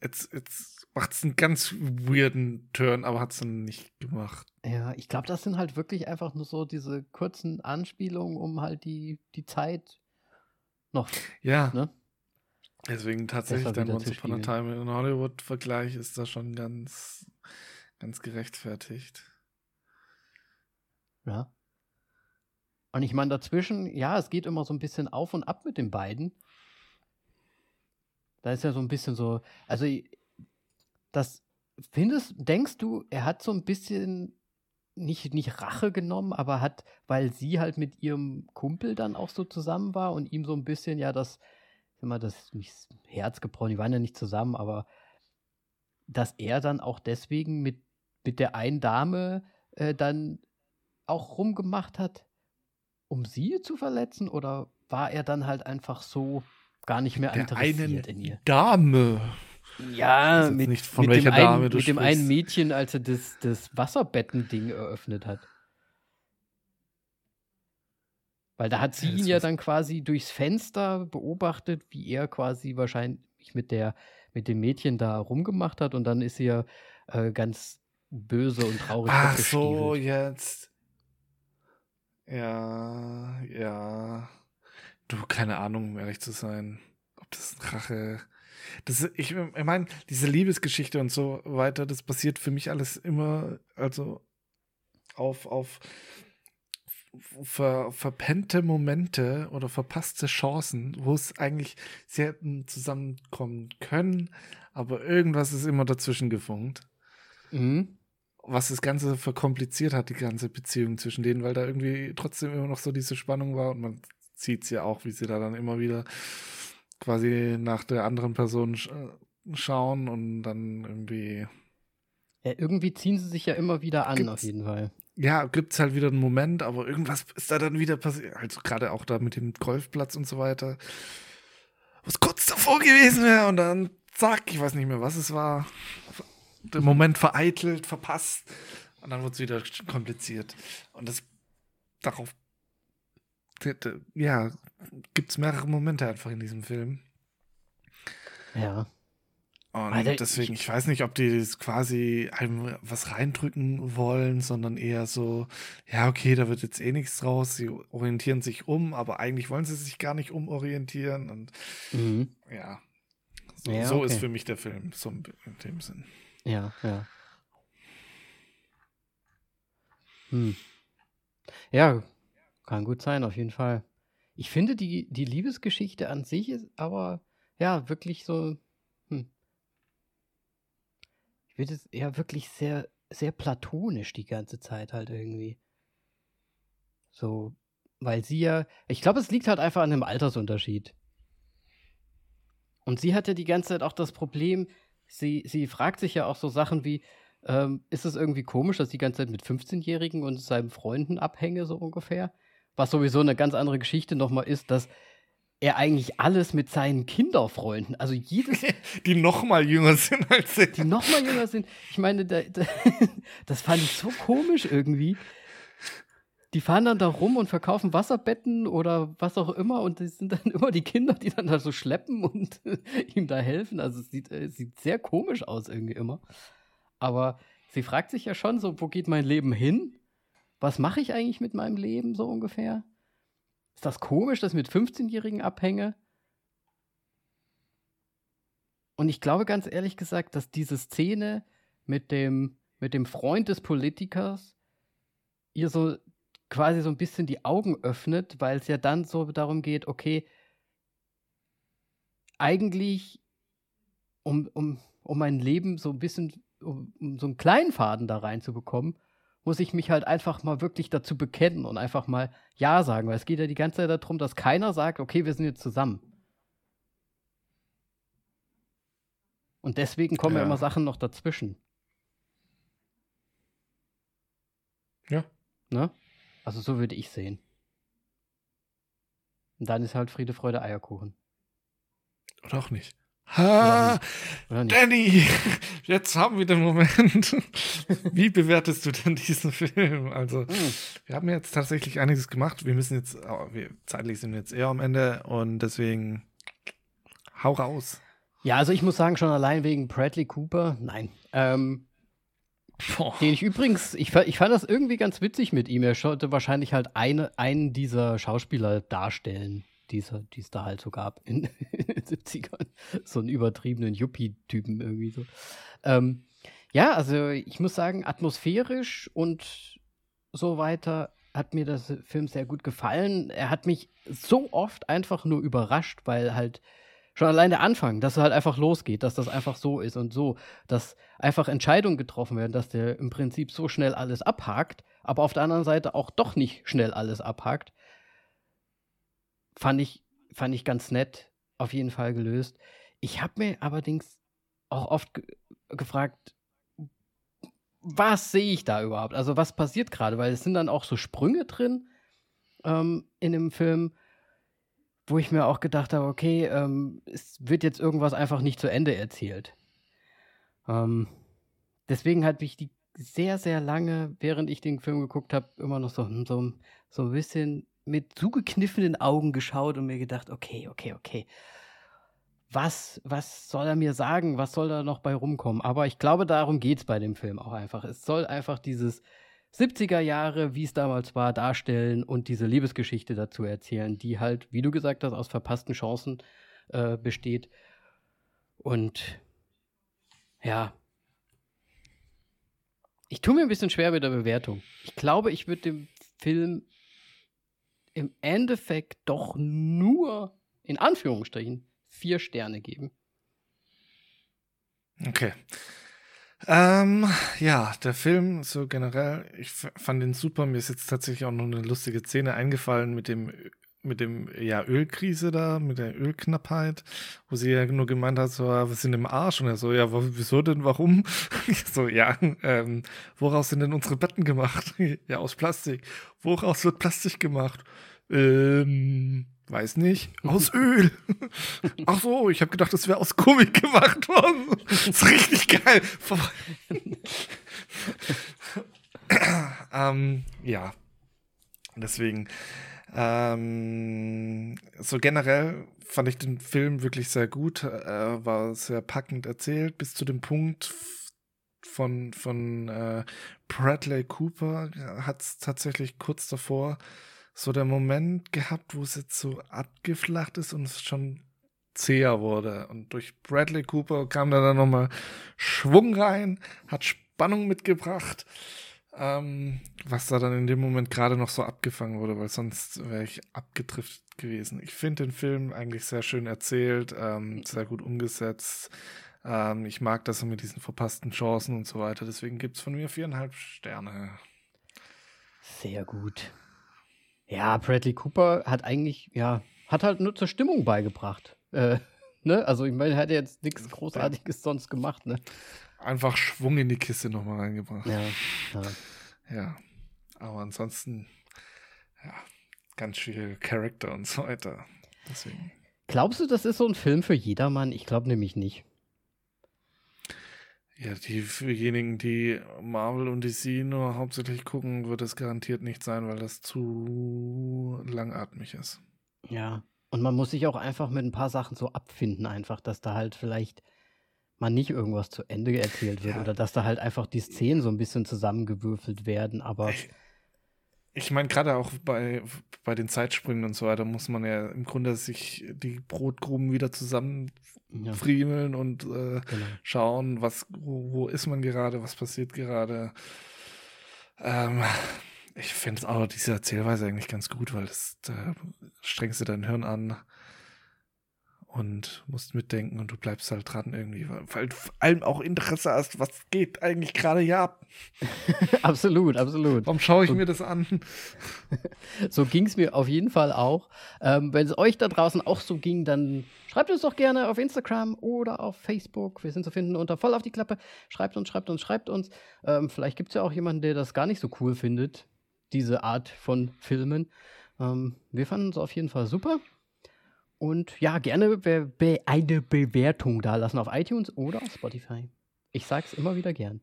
Jetzt, jetzt macht es einen ganz weirden Turn, aber hat es dann nicht gemacht.
Ja, ich glaube, das sind halt wirklich einfach nur so diese kurzen Anspielungen, um halt die, die Zeit noch.
Ja. Ne? Deswegen tatsächlich dein Once Upon a Time in Hollywood-Vergleich ist da schon ganz, ganz gerechtfertigt.
Ja. Und ich meine, dazwischen, ja, es geht immer so ein bisschen auf und ab mit den beiden. Da ist ja so ein bisschen so, also das findest, denkst du, er hat so ein bisschen nicht, nicht Rache genommen, aber hat, weil sie halt mit ihrem Kumpel dann auch so zusammen war und ihm so ein bisschen ja das, immer das nicht Herz gebrochen, die waren ja nicht zusammen, aber dass er dann auch deswegen mit, mit der einen Dame äh, dann auch rumgemacht hat, um sie zu verletzen? Oder war er dann halt einfach so gar nicht mehr
Der
interessiert in ihr?
Dame.
Ja, mit,
nicht von
mit,
welcher
dem,
Dame
einen, mit dem einen. Mädchen, als er das, das Wasserbetten-Ding eröffnet hat. Weil da hat sie
Ja,
ihn ja dann quasi durchs Fenster beobachtet, wie er quasi wahrscheinlich mit der mit dem Mädchen da rumgemacht hat und dann ist sie ja äh, ganz böse und traurig
Ach so, jetzt. Ja, ja. Du, keine Ahnung, um ehrlich zu sein. Ob das Rache. Das, ich ich meine, diese Liebesgeschichte und so weiter, das basiert für mich alles immer, also auf, auf ver, verpennte Momente oder verpasste Chancen, wo es eigentlich sie hätten zusammenkommen können, aber irgendwas ist immer dazwischen gefunkt
Mhm.
was das Ganze verkompliziert hat, die ganze Beziehung zwischen denen, weil da irgendwie trotzdem immer noch so diese Spannung war und man sieht es ja auch, wie sie da dann immer wieder quasi nach der anderen Person sch schauen und dann irgendwie,
Ja, irgendwie ziehen sie sich ja immer wieder an,
Gibt's-
auf jeden Fall.
ja, gibt es halt wieder einen Moment, aber irgendwas ist da dann wieder passiert, also gerade auch da mit dem Golfplatz und so weiter, was kurz davor gewesen wäre und dann zack, ich weiß nicht mehr, was es war, der Moment vereitelt, verpasst und dann wird es wieder kompliziert. Und das darauf, ja, gibt es mehrere Momente einfach in diesem Film.
Ja.
Und
Alter,
deswegen, ich weiß nicht, ob die das quasi einem was reindrücken wollen, sondern eher so, ja, okay, da wird jetzt eh nichts draus. Sie orientieren sich um, aber eigentlich wollen sie sich gar nicht umorientieren. Und
Mhm.
ja, so,
Ja,
so ist für mich der Film, so in dem Sinn.
Ja, ja. Hm. Ja, kann gut sein, auf jeden Fall. Ich finde, die, die Liebesgeschichte an sich ist aber, ja, wirklich so, hm. Ich finde es ja wirklich sehr, sehr platonisch die ganze Zeit halt irgendwie. So, weil sie ja, ich glaube, es liegt halt einfach an dem Altersunterschied. Und sie hatte die ganze Zeit auch das Problem, sie, sie fragt sich ja auch so Sachen wie, ähm, ist es irgendwie komisch, dass ich die ganze Zeit mit 15-Jährigen und seinen Freunden abhänge, so ungefähr? Was sowieso eine ganz andere Geschichte nochmal ist, dass er eigentlich alles mit seinen Kinderfreunden, also jedes, [laughs]
Die noch mal jünger sind als sie.
die noch mal jünger sind, ich meine, da, da, [laughs] das fand ich so komisch irgendwie. Die fahren dann da rum und verkaufen Wasserbetten oder was auch immer und das sind dann immer die Kinder, die dann da so schleppen und [laughs] ihm da helfen. Also es sieht, äh, es sieht sehr komisch aus irgendwie immer. Aber sie fragt sich ja schon so, wo geht mein Leben hin? Was mache ich eigentlich mit meinem Leben so ungefähr? Ist das komisch, dass ich mit 15-Jährigen abhänge? Und ich glaube ganz ehrlich gesagt, dass diese Szene mit dem, mit dem Freund des Politikers ihr so quasi so ein bisschen die Augen öffnet, weil es ja dann so darum geht, okay, eigentlich, um, um, um mein Leben so ein bisschen, um, um so einen kleinen Faden da reinzubekommen, muss ich mich halt einfach mal wirklich dazu bekennen und einfach mal Ja sagen, weil es geht ja die ganze Zeit darum, dass keiner sagt, okay, wir sind jetzt zusammen. Und deswegen kommen ja,
Ja.
immer Sachen noch dazwischen.
Ja.
Ne? Also so würde ich sehen. Und dann ist halt Friede, Freude, Eierkuchen.
Oder auch nicht.
Oder
Ha,
Oder nicht?
Danny, jetzt haben wir den Moment. Wie bewertest du denn diesen Film? Also,
Hm.
wir haben jetzt tatsächlich einiges gemacht. Wir müssen jetzt, oh, wir, zeitlich sind wir jetzt eher am Ende und deswegen hau raus.
Ja, also ich muss sagen, schon allein wegen Bradley Cooper, nein. Ähm,
Boah.
den ich übrigens, ich, ich fand das irgendwie ganz witzig mit ihm. Er sollte wahrscheinlich halt eine, einen dieser Schauspieler darstellen, die es da halt so gab in [laughs] den 70ern. So einen übertriebenen Yuppie-Typen irgendwie so. Ähm, ja, also ich muss sagen, atmosphärisch und so weiter hat mir das Film sehr gut gefallen. Er hat mich so oft einfach nur überrascht, weil halt schon allein der Anfang, dass es halt einfach losgeht, dass das einfach so ist und so, dass einfach Entscheidungen getroffen werden, dass der im Prinzip so schnell alles abhakt, aber auf der anderen Seite auch doch nicht schnell alles abhakt, fand ich, fand ich ganz nett, auf jeden Fall gelöst. Ich habe mir allerdings auch oft ge gefragt, was sehe ich da überhaupt? Also was passiert gerade? Weil es sind dann auch so Sprünge drin ähm, in dem Film, wo ich mir auch gedacht habe, okay, ähm, es wird jetzt irgendwas einfach nicht zu Ende erzählt. Ähm, deswegen hat mich die sehr, sehr lange, während ich den Film geguckt habe, immer noch so, hm, so, so ein bisschen mit zugekniffenen Augen geschaut und mir gedacht, okay, okay, okay. Was, was soll er mir sagen? Was soll da noch bei rumkommen? Aber ich glaube, darum geht es bei dem Film auch einfach. Es soll einfach dieses 70er Jahre, wie es damals war, darstellen und diese Liebesgeschichte dazu erzählen, die halt, wie du gesagt hast, aus verpassten Chancen äh, besteht. Und ja, ich tue mir ein bisschen schwer mit der Bewertung. Ich glaube, ich würde dem Film im Endeffekt doch nur, in Anführungsstrichen, vier Sterne geben.
Okay. Ähm, ja, der Film so generell, ich fand ihn super. Mir ist jetzt tatsächlich auch noch eine lustige Szene eingefallen mit dem mit dem ja Ölkrise da, mit der Ölknappheit, wo sie ja nur gemeint hat, so, wir sind im Arsch und er so, ja, wieso denn, warum? [laughs] so, ja, ähm, woraus sind denn unsere Betten gemacht? [laughs] ja, aus Plastik. Woraus wird Plastik gemacht? Ähm, weiß nicht, aus [laughs] Öl. Ach so, ich habe gedacht, das wäre aus Gummi gemacht worden. Das ist richtig geil. ähm, ja, deswegen ähm, so generell fand ich den Film wirklich sehr gut, äh, war sehr packend erzählt, bis zu dem Punkt von, von äh, Bradley Cooper hat es tatsächlich kurz davor so der Moment gehabt, wo es jetzt so abgeflacht ist und es schon zäher wurde. Und durch Bradley Cooper kam da dann nochmal Schwung rein, hat Spannung mitgebracht ähm, was da dann in dem Moment gerade noch so abgefangen wurde, weil sonst wäre ich abgetrifft gewesen. Ich finde den Film eigentlich sehr schön erzählt, ähm, sehr gut umgesetzt. Ähm, ich mag das mit diesen verpassten Chancen und so weiter. Deswegen gibt es von mir viereinhalb Sterne.
Sehr gut. Ja, Bradley Cooper hat eigentlich, ja, hat halt nur zur Stimmung beigebracht. Äh, [laughs] ne? Also ich meine, er hat jetzt nichts Großartiges sonst gemacht, ne?
Einfach Schwung in die Kiste nochmal reingebracht.
Ja, ja.
ja. Aber ansonsten, ja, ganz schwierige Charakter und so weiter. Deswegen.
Glaubst du, das ist so ein Film für jedermann? Ich glaube nämlich nicht.
Ja, die fürjenigen, die Marvel und DC nur hauptsächlich gucken, wird es garantiert nicht sein, weil das zu langatmig ist.
Ja, und man muss sich auch einfach mit ein paar Sachen so abfinden, einfach, dass da halt vielleicht man nicht irgendwas zu Ende erzählt wird ja. oder dass da halt einfach die Szenen so ein bisschen zusammengewürfelt werden, aber.
Ich, ich meine, gerade auch bei, bei den Zeitsprüngen und so weiter muss man ja im Grunde sich die Brotgruben wieder zusammenfriemeln ja. und äh, genau. schauen, was, wo, wo, ist man gerade, was passiert gerade. Ähm, ich finde auch diese Erzählweise eigentlich ganz gut, weil das, da strengst du dein Hirn an und musst mitdenken und du bleibst halt dran irgendwie, weil du vor allem auch Interesse hast, was geht eigentlich gerade hier ab. [laughs]
absolut, absolut.
Warum schaue ich so, mir das an? [laughs]
so ging es mir auf jeden Fall auch. Ähm, Wenn es euch da draußen auch so ging, dann schreibt uns doch gerne auf Instagram oder auf Facebook. Wir sind zu finden unter voll auf die Klappe. Schreibt uns, schreibt uns, schreibt uns. Ähm, vielleicht gibt es ja auch jemanden, der das gar nicht so cool findet, diese Art von Filmen. Ähm, wir fanden es auf jeden Fall super. Und ja, gerne be be eine Bewertung da lassen auf iTunes oder auf Spotify. Ich sag's immer wieder gern.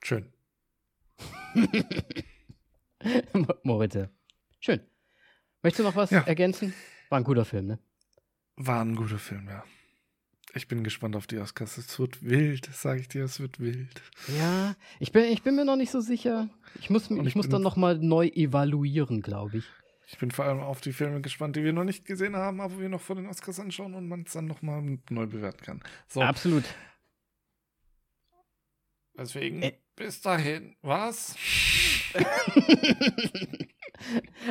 Schön. [laughs]
Moritz. Schön. Möchtest du noch was ja. ergänzen? War ein guter Film, ne?
War ein guter Film, ja. Ich bin gespannt auf die Oscars. Es wird wild, sage ich dir, es wird wild.
Ja, ich bin, ich bin mir noch nicht so sicher. Ich muss, ich, ich muss dann noch mal neu evaluieren, glaube ich.
Ich bin vor allem auf die Filme gespannt, die wir noch nicht gesehen haben, aber wir noch vor den Oscars anschauen und man es dann nochmal neu bewerten kann.
So. Absolut.
Deswegen, äh. bis dahin, was? [laughs]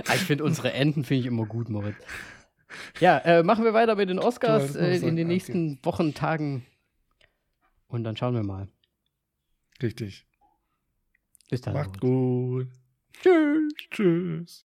Ah, ich finde unsere Enden finde ich immer gut, Moritz. Ja, äh, machen wir weiter mit den Oscars äh, in den nächsten okay. Wochen, Tagen. Und dann schauen wir mal.
Richtig.
Bis dann.
Macht gut.
Tschüss.
Tschüss.